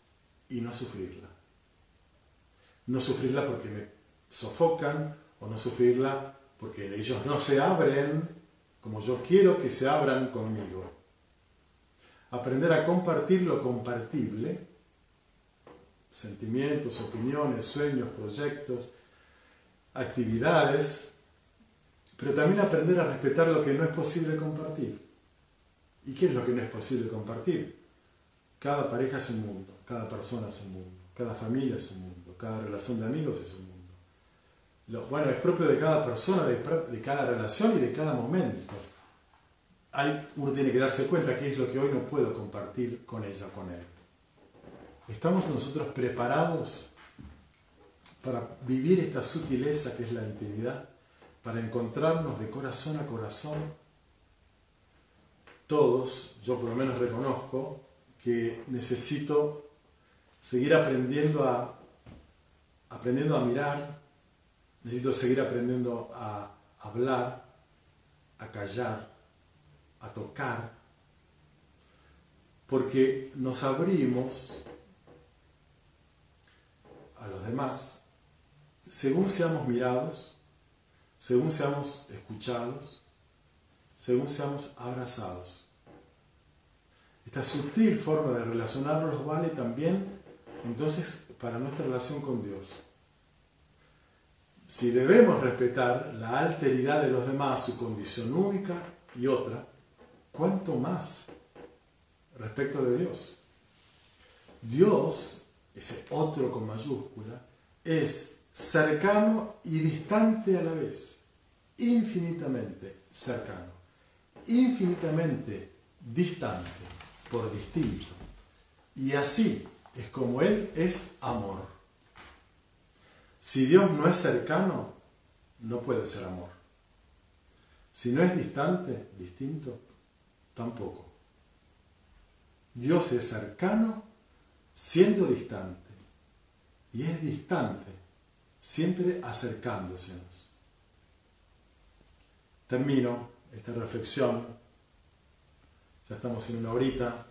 y no sufrirla. No sufrirla porque me sofocan o no sufrirla porque ellos no se abren como yo quiero que se abran conmigo. Aprender a compartir lo compartible, sentimientos, opiniones, sueños, proyectos, actividades, pero también aprender a respetar lo que no es posible compartir. ¿Y qué es lo que no es posible compartir? Cada pareja es un mundo, cada persona es un mundo, cada familia es un mundo, cada relación de amigos es un mundo. bueno, es propio de cada persona, de, cada relación y de cada momento. Hay, uno tiene que darse cuenta que es lo que hoy no puedo compartir con ella, con él. ¿Estamos nosotros preparados para vivir esta sutileza que es la intimidad? Para encontrarnos de corazón a corazón. Todos, yo por lo menos reconozco, que necesito seguir aprendiendo a, aprendiendo a mirar, necesito seguir aprendiendo a hablar, a callar, a tocar, porque nos abrimos a los demás según seamos mirados, según seamos escuchados, según seamos abrazados. Esta sutil forma de relacionarnos vale también entonces para nuestra relación con Dios. Si debemos respetar la alteridad de los demás, su condición única y otra, ¿cuánto más respecto de Dios? Dios, ese otro con mayúscula, es cercano y distante a la vez, infinitamente cercano, infinitamente distante por distinto. Y así es como Él es amor. Si Dios no es cercano, no puede ser amor. Si no es distante, distinto, tampoco. Dios es cercano siendo distante y es distante siempre acercándosenos. Termino esta reflexión, ya estamos en una horita,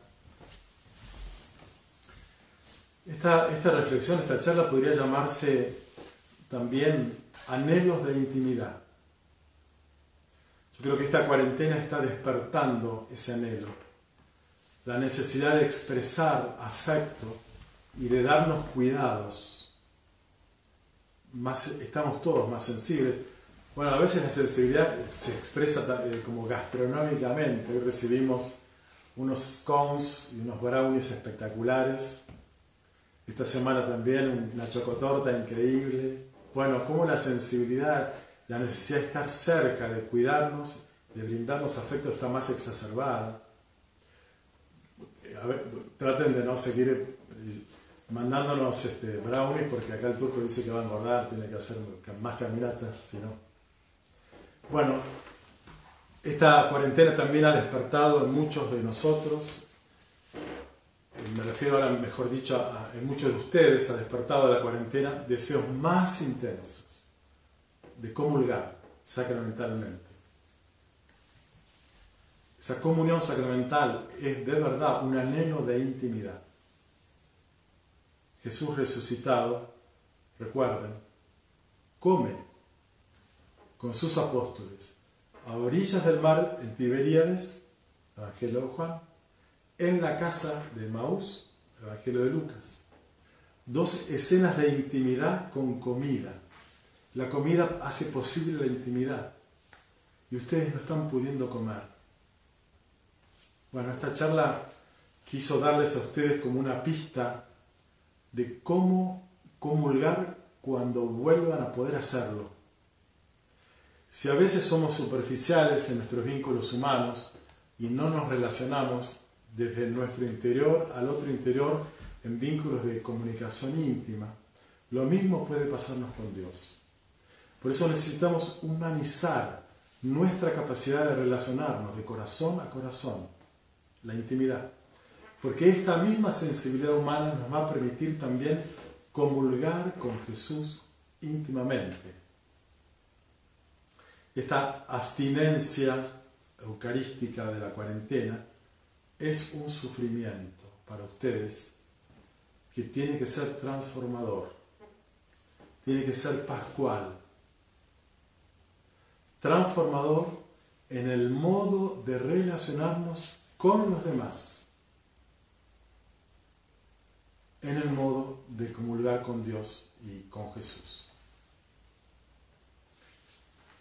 Esta, reflexión, esta charla podría llamarse también anhelos de intimidad. Yo creo que esta cuarentena está despertando ese anhelo, la necesidad de expresar afecto y de darnos cuidados. Más, estamos todos más sensibles. Bueno, a veces la sensibilidad se expresa eh, como gastronómicamente. Hoy recibimos unos scones y unos brownies espectaculares esta semana también una chocotorta increíble. Bueno, como la sensibilidad, la necesidad de estar cerca, de cuidarnos, de brindarnos afecto está más exacerbada. traten de no seguir mandándonos este, brownies porque acá el turco dice que va a engordar, tiene que hacer más caminatas, si no. Bueno, esta cuarentena también ha despertado en muchos de nosotros me refiero ahora, mejor dicho, en muchos de ustedes, ha despertado de la cuarentena deseos más intensos de comulgar sacramentalmente. Esa comunión sacramental es de verdad un anhelo de intimidad. Jesús resucitado, recuerden, come con sus apóstoles a orillas del mar en Tiberíades, Evangelio de Juan, en la casa de Maús, Evangelio de Lucas. Dos escenas de intimidad con comida. La comida hace posible la intimidad y ustedes no están pudiendo comer. Bueno, esta charla quiso darles a ustedes como una pista de cómo comulgar cuando vuelvan a poder hacerlo. Si a veces somos superficiales en nuestros vínculos humanos y no nos relacionamos, desde nuestro interior al otro interior en vínculos de comunicación íntima. Lo mismo puede pasarnos con Dios. Por eso necesitamos humanizar nuestra capacidad de relacionarnos de corazón a corazón, la intimidad. Porque esta misma sensibilidad humana nos va a permitir también comulgar con Jesús íntimamente. Esta abstinencia eucarística de la cuarentena es un sufrimiento para ustedes que tiene que ser transformador, tiene que ser pascual, transformador en el modo de relacionarnos con los demás, en el modo de comulgar con Dios y con Jesús.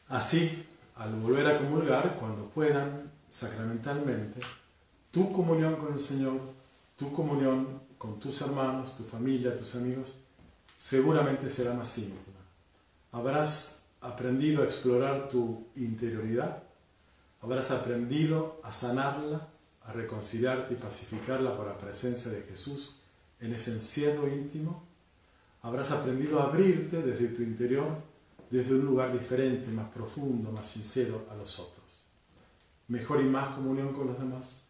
Así, al volver a comulgar, cuando puedan, sacramentalmente, tu comunión con el Señor, tu comunión con tus hermanos, tu familia, tus amigos, seguramente será más íntima. Habrás aprendido a explorar tu interioridad. Habrás aprendido a sanarla, a reconciliarte y pacificarla por la presencia de Jesús en ese encierro íntimo. Habrás aprendido a abrirte desde tu interior, desde un lugar diferente, más profundo, más sincero a los otros. Mejor y más comunión con los demás,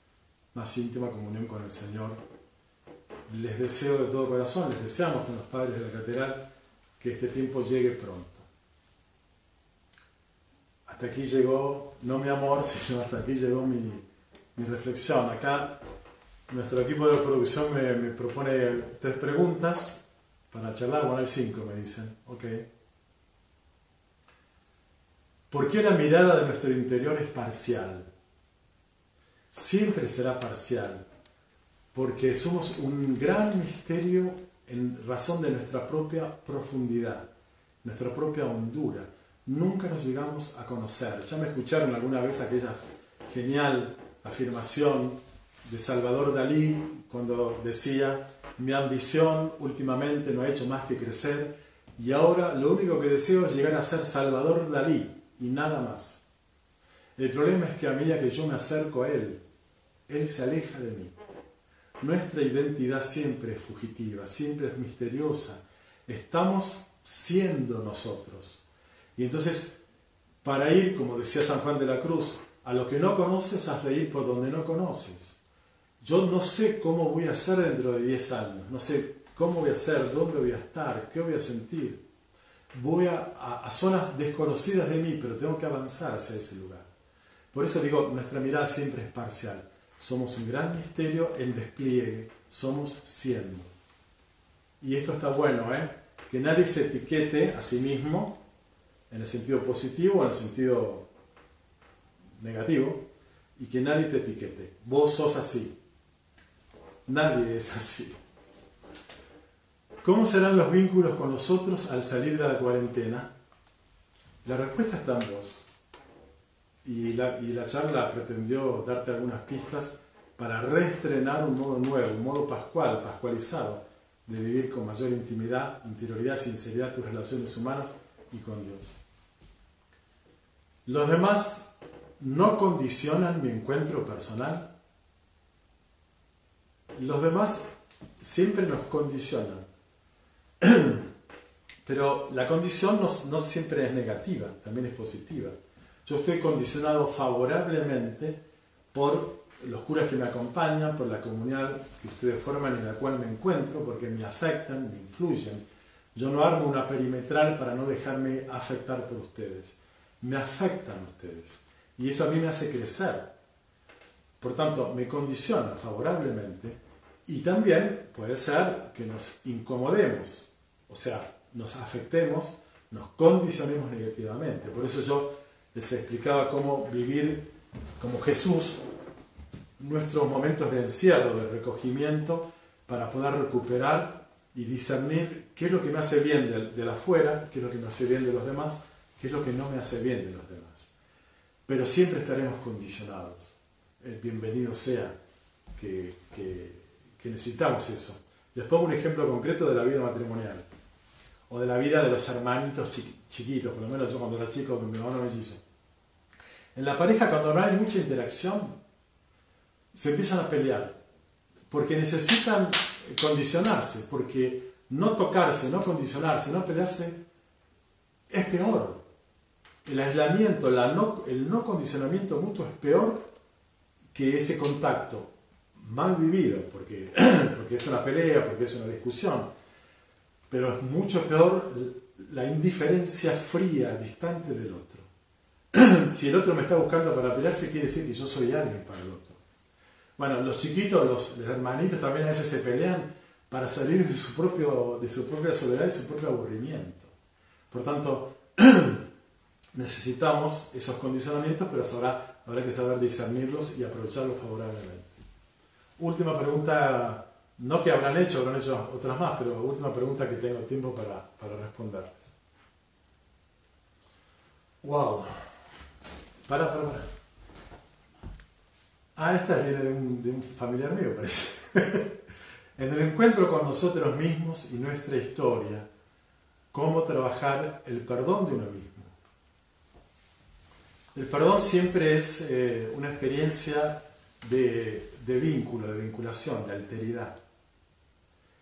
más íntima comunión con el Señor. Les deseo de todo corazón, les deseamos con los padres de la catedral que este tiempo llegue pronto. Hasta aquí llegó, no mi amor, sino hasta aquí llegó mi, reflexión. Acá nuestro equipo de producción me, me, propone tres preguntas para charlar. Bueno, hay cinco, me dicen. Ok. ¿Por qué la mirada de nuestro interior es parcial? Siempre será parcial, porque somos un gran misterio en razón de nuestra propia profundidad, nuestra propia hondura. Nunca nos llegamos a conocer. Ya me escucharon alguna vez aquella genial afirmación de Salvador Dalí cuando decía, mi ambición últimamente no ha hecho más que crecer y ahora lo único que deseo es llegar a ser Salvador Dalí y nada más. El problema es que a medida que yo me acerco a Él, Él se aleja de mí. Nuestra identidad siempre es fugitiva, siempre es misteriosa. Estamos siendo nosotros. Y entonces, para ir, como decía San Juan de la Cruz, a lo que no conoces, has de ir por donde no conoces. Yo no sé cómo voy a ser dentro de 10 años, no sé cómo voy a ser, dónde voy a estar, qué voy a sentir. Voy a, a zonas desconocidas de mí, pero tengo que avanzar hacia ese lugar. Por eso digo, nuestra mirada siempre es parcial. Somos un gran misterio en despliegue, somos siendo. Y esto está bueno, ¿eh? Que nadie se etiquete a sí mismo en el sentido positivo o en el sentido negativo y que nadie te etiquete. Vos sos así. Nadie es así. ¿Cómo serán los vínculos con nosotros al salir de la cuarentena? La respuesta está en vos. Y la, y la charla pretendió darte algunas pistas para reestrenar un modo nuevo, un modo pascual, pascualizado, de vivir con mayor intimidad, interioridad, sinceridad tus relaciones humanas y con Dios. Los demás no condicionan mi encuentro personal. Los demás siempre nos condicionan. Pero la condición no, no siempre es negativa, también es positiva. Yo estoy condicionado favorablemente por los curas que me acompañan, por la comunidad que ustedes forman en la cual me encuentro, porque me afectan, me influyen. Yo no armo una perimetral para no dejarme afectar por ustedes. Me afectan ustedes. Y eso a mí me hace crecer. Por tanto, me condiciona favorablemente y también puede ser que nos incomodemos, o sea, nos afectemos, nos condicionemos negativamente. Por eso yo les explicaba cómo vivir como Jesús nuestros momentos de encierro, de recogimiento, para poder recuperar y discernir qué es lo que me hace bien de, de afuera, qué es lo que me hace bien de los demás, qué es lo que no me hace bien de los demás. Pero siempre estaremos condicionados. bienvenido sea que, que necesitamos eso. Les pongo un ejemplo concreto de la vida matrimonial o de la vida de los hermanitos chiquitos, por lo menos yo cuando era chico mi hermano mellizo. En la pareja cuando no hay mucha interacción, se empiezan a pelear, porque necesitan condicionarse, porque no tocarse, no condicionarse, no pelearse, es peor. El aislamiento, el no condicionamiento mutuo es peor que ese contacto mal vivido, porque, porque es una pelea, porque es una discusión, pero es mucho peor la indiferencia fría, distante del otro. si el otro me está buscando para pelearse, quiere decir que yo soy alguien para el otro. Bueno, los chiquitos, los, hermanitos también a veces se pelean para salir de su, propio, de su propia soledad y su propio aburrimiento. Por tanto, necesitamos esos condicionamientos, pero habrá, habrá que saber discernirlos y aprovecharlos favorablemente. Última pregunta no que habrán hecho, habrán hecho otras más, pero última pregunta que tengo tiempo para, para responderles. ¡Wow! Para, para, para. Ah, esta viene de un, familiar mío, parece. en el encuentro con nosotros mismos y nuestra historia, cómo trabajar el perdón de uno mismo. El perdón siempre es eh, una experiencia de, de vínculo, de vinculación, de alteridad.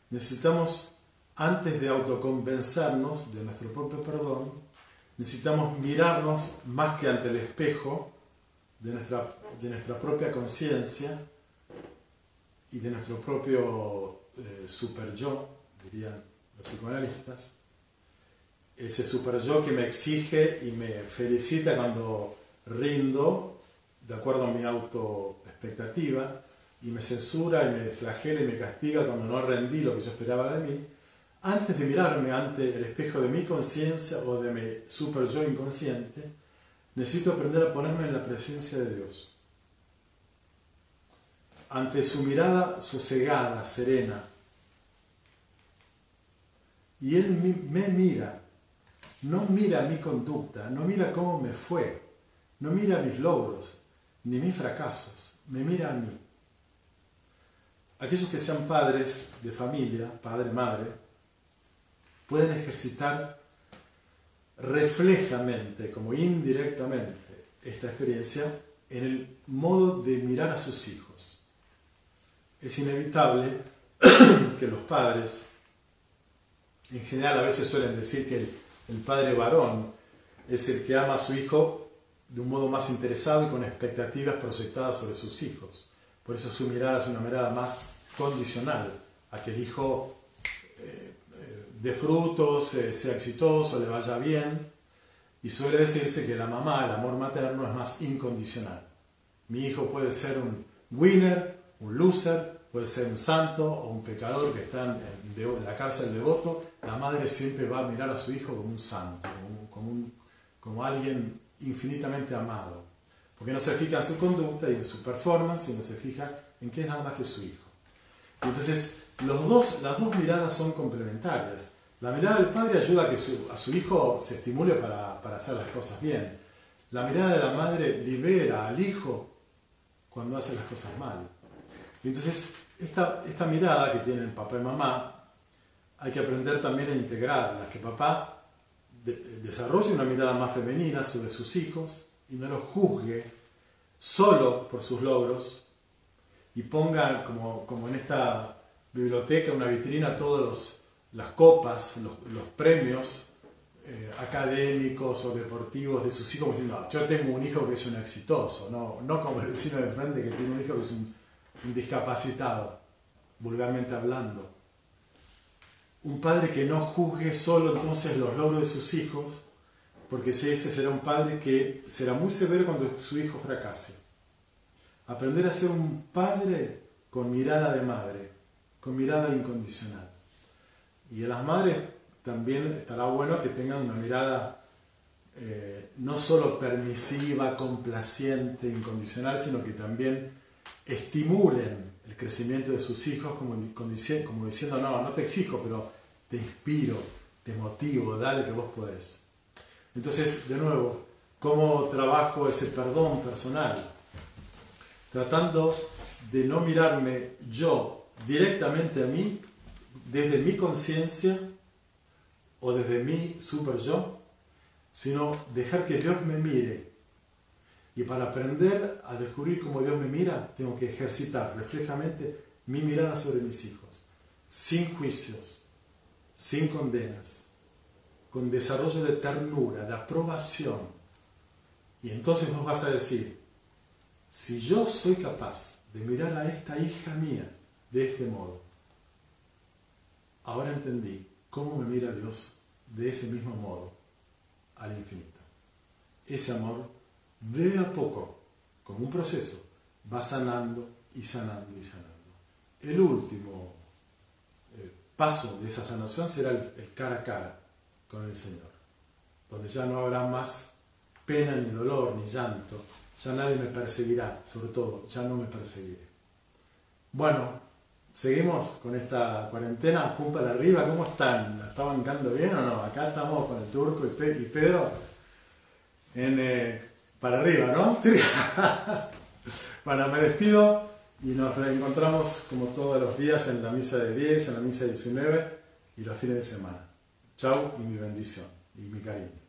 Necesitamos, antes de autoconvencernos de nuestro propio perdón, necesitamos mirarnos más que ante el espejo de nuestra, de nuestra propia conciencia y de nuestro propio eh, super yo, dirían los psicoanalistas, ese super yo que me exige y me felicita cuando rindo de acuerdo a mi auto expectativa y me censura y me flagela y me castiga cuando no rendí lo que yo esperaba de mí, antes de mirarme ante el espejo de mi conciencia o de mi super yo inconsciente, necesito aprender a ponerme en la presencia de Dios. Ante su mirada sosegada, serena. Y Él me mira, no mira mi conducta, no mira cómo me fue, no mira mis logros, ni mis fracasos, me mira a mí. Aquellos que sean padres de familia, padre, madre, pueden ejercitar reflejamente, como indirectamente, esta experiencia en el modo de mirar a sus hijos. Es inevitable que los padres, en general a veces suelen decir que el, padre varón es el que ama a su hijo de un modo más interesado y con expectativas proyectadas sobre sus hijos. Por eso su mirada es una mirada más condicional, a que el hijo eh, de frutos, eh, sea exitoso, le vaya bien. Y suele decirse que la mamá, el amor materno, es más incondicional. Mi hijo puede ser un winner, un loser, puede ser un santo o un pecador que está en, la cárcel devoto. La madre siempre va a mirar a su hijo como un santo, como, como alguien infinitamente amado. Porque no se fija en su conducta y en su performance, sino se fija en que es nada más que su hijo. Entonces, los dos, las dos miradas son complementarias. La mirada del padre ayuda a que a su hijo se estimule para, hacer las cosas bien. La mirada de la madre libera al hijo cuando hace las cosas mal. Entonces, esta, esta mirada que tienen papá y mamá, hay que aprender también a integrarla, que papá desarrolle una mirada más femenina sobre sus hijos y no los juzgue solo por sus logros y ponga como, como en esta biblioteca, una vitrina, todas las copas, los, premios eh, académicos o deportivos de sus hijos, diciendo, yo tengo un hijo que es un exitoso, no, no como el vecino de frente que tiene un hijo que es un, discapacitado, vulgarmente hablando. Un padre que no juzgue solo entonces los logros de sus hijos, porque ese será un padre que será muy severo cuando su hijo fracase. Aprender a ser un padre con mirada de madre, con mirada incondicional. Y a las madres también estará bueno que tengan una mirada eh, no solo permisiva, complaciente, incondicional, sino que también estimulen el crecimiento de sus hijos como, como diciendo, no, no te exijo, pero te inspiro, te motivo, dale que vos podés. Entonces, de nuevo, ¿cómo trabajo ese perdón personal? Tratando de no mirarme yo directamente a mí, desde mi conciencia o desde mi super yo, sino dejar que Dios me mire. Y para aprender a descubrir cómo Dios me mira, tengo que ejercitar reflejamente mi mirada sobre mis hijos, sin juicios, sin condenas, con desarrollo de ternura, de aprobación. Y entonces nos vas a decir, si yo soy capaz de mirar a esta hija mía de este modo. Ahora entendí cómo me mira Dios de ese mismo modo al infinito. Ese amor, de a poco, como un proceso, va sanando y sanando y sanando. El último eh, paso de esa sanación será el cara a cara con el Señor, donde ya no habrá más pena ni dolor ni llanto, ya nadie me perseguirá, sobre todo, ya no me perseguiré. Bueno, Seguimos con esta cuarentena, pum para arriba, ¿cómo están? ¿La está bancando bien o no? Acá estamos con el turco y, Pedro eh, para arriba, ¿no? bueno, me despido y nos reencontramos como todos los días en la misa de 10, en la misa de 19 y los fines de semana. Chau y mi bendición y mi cariño.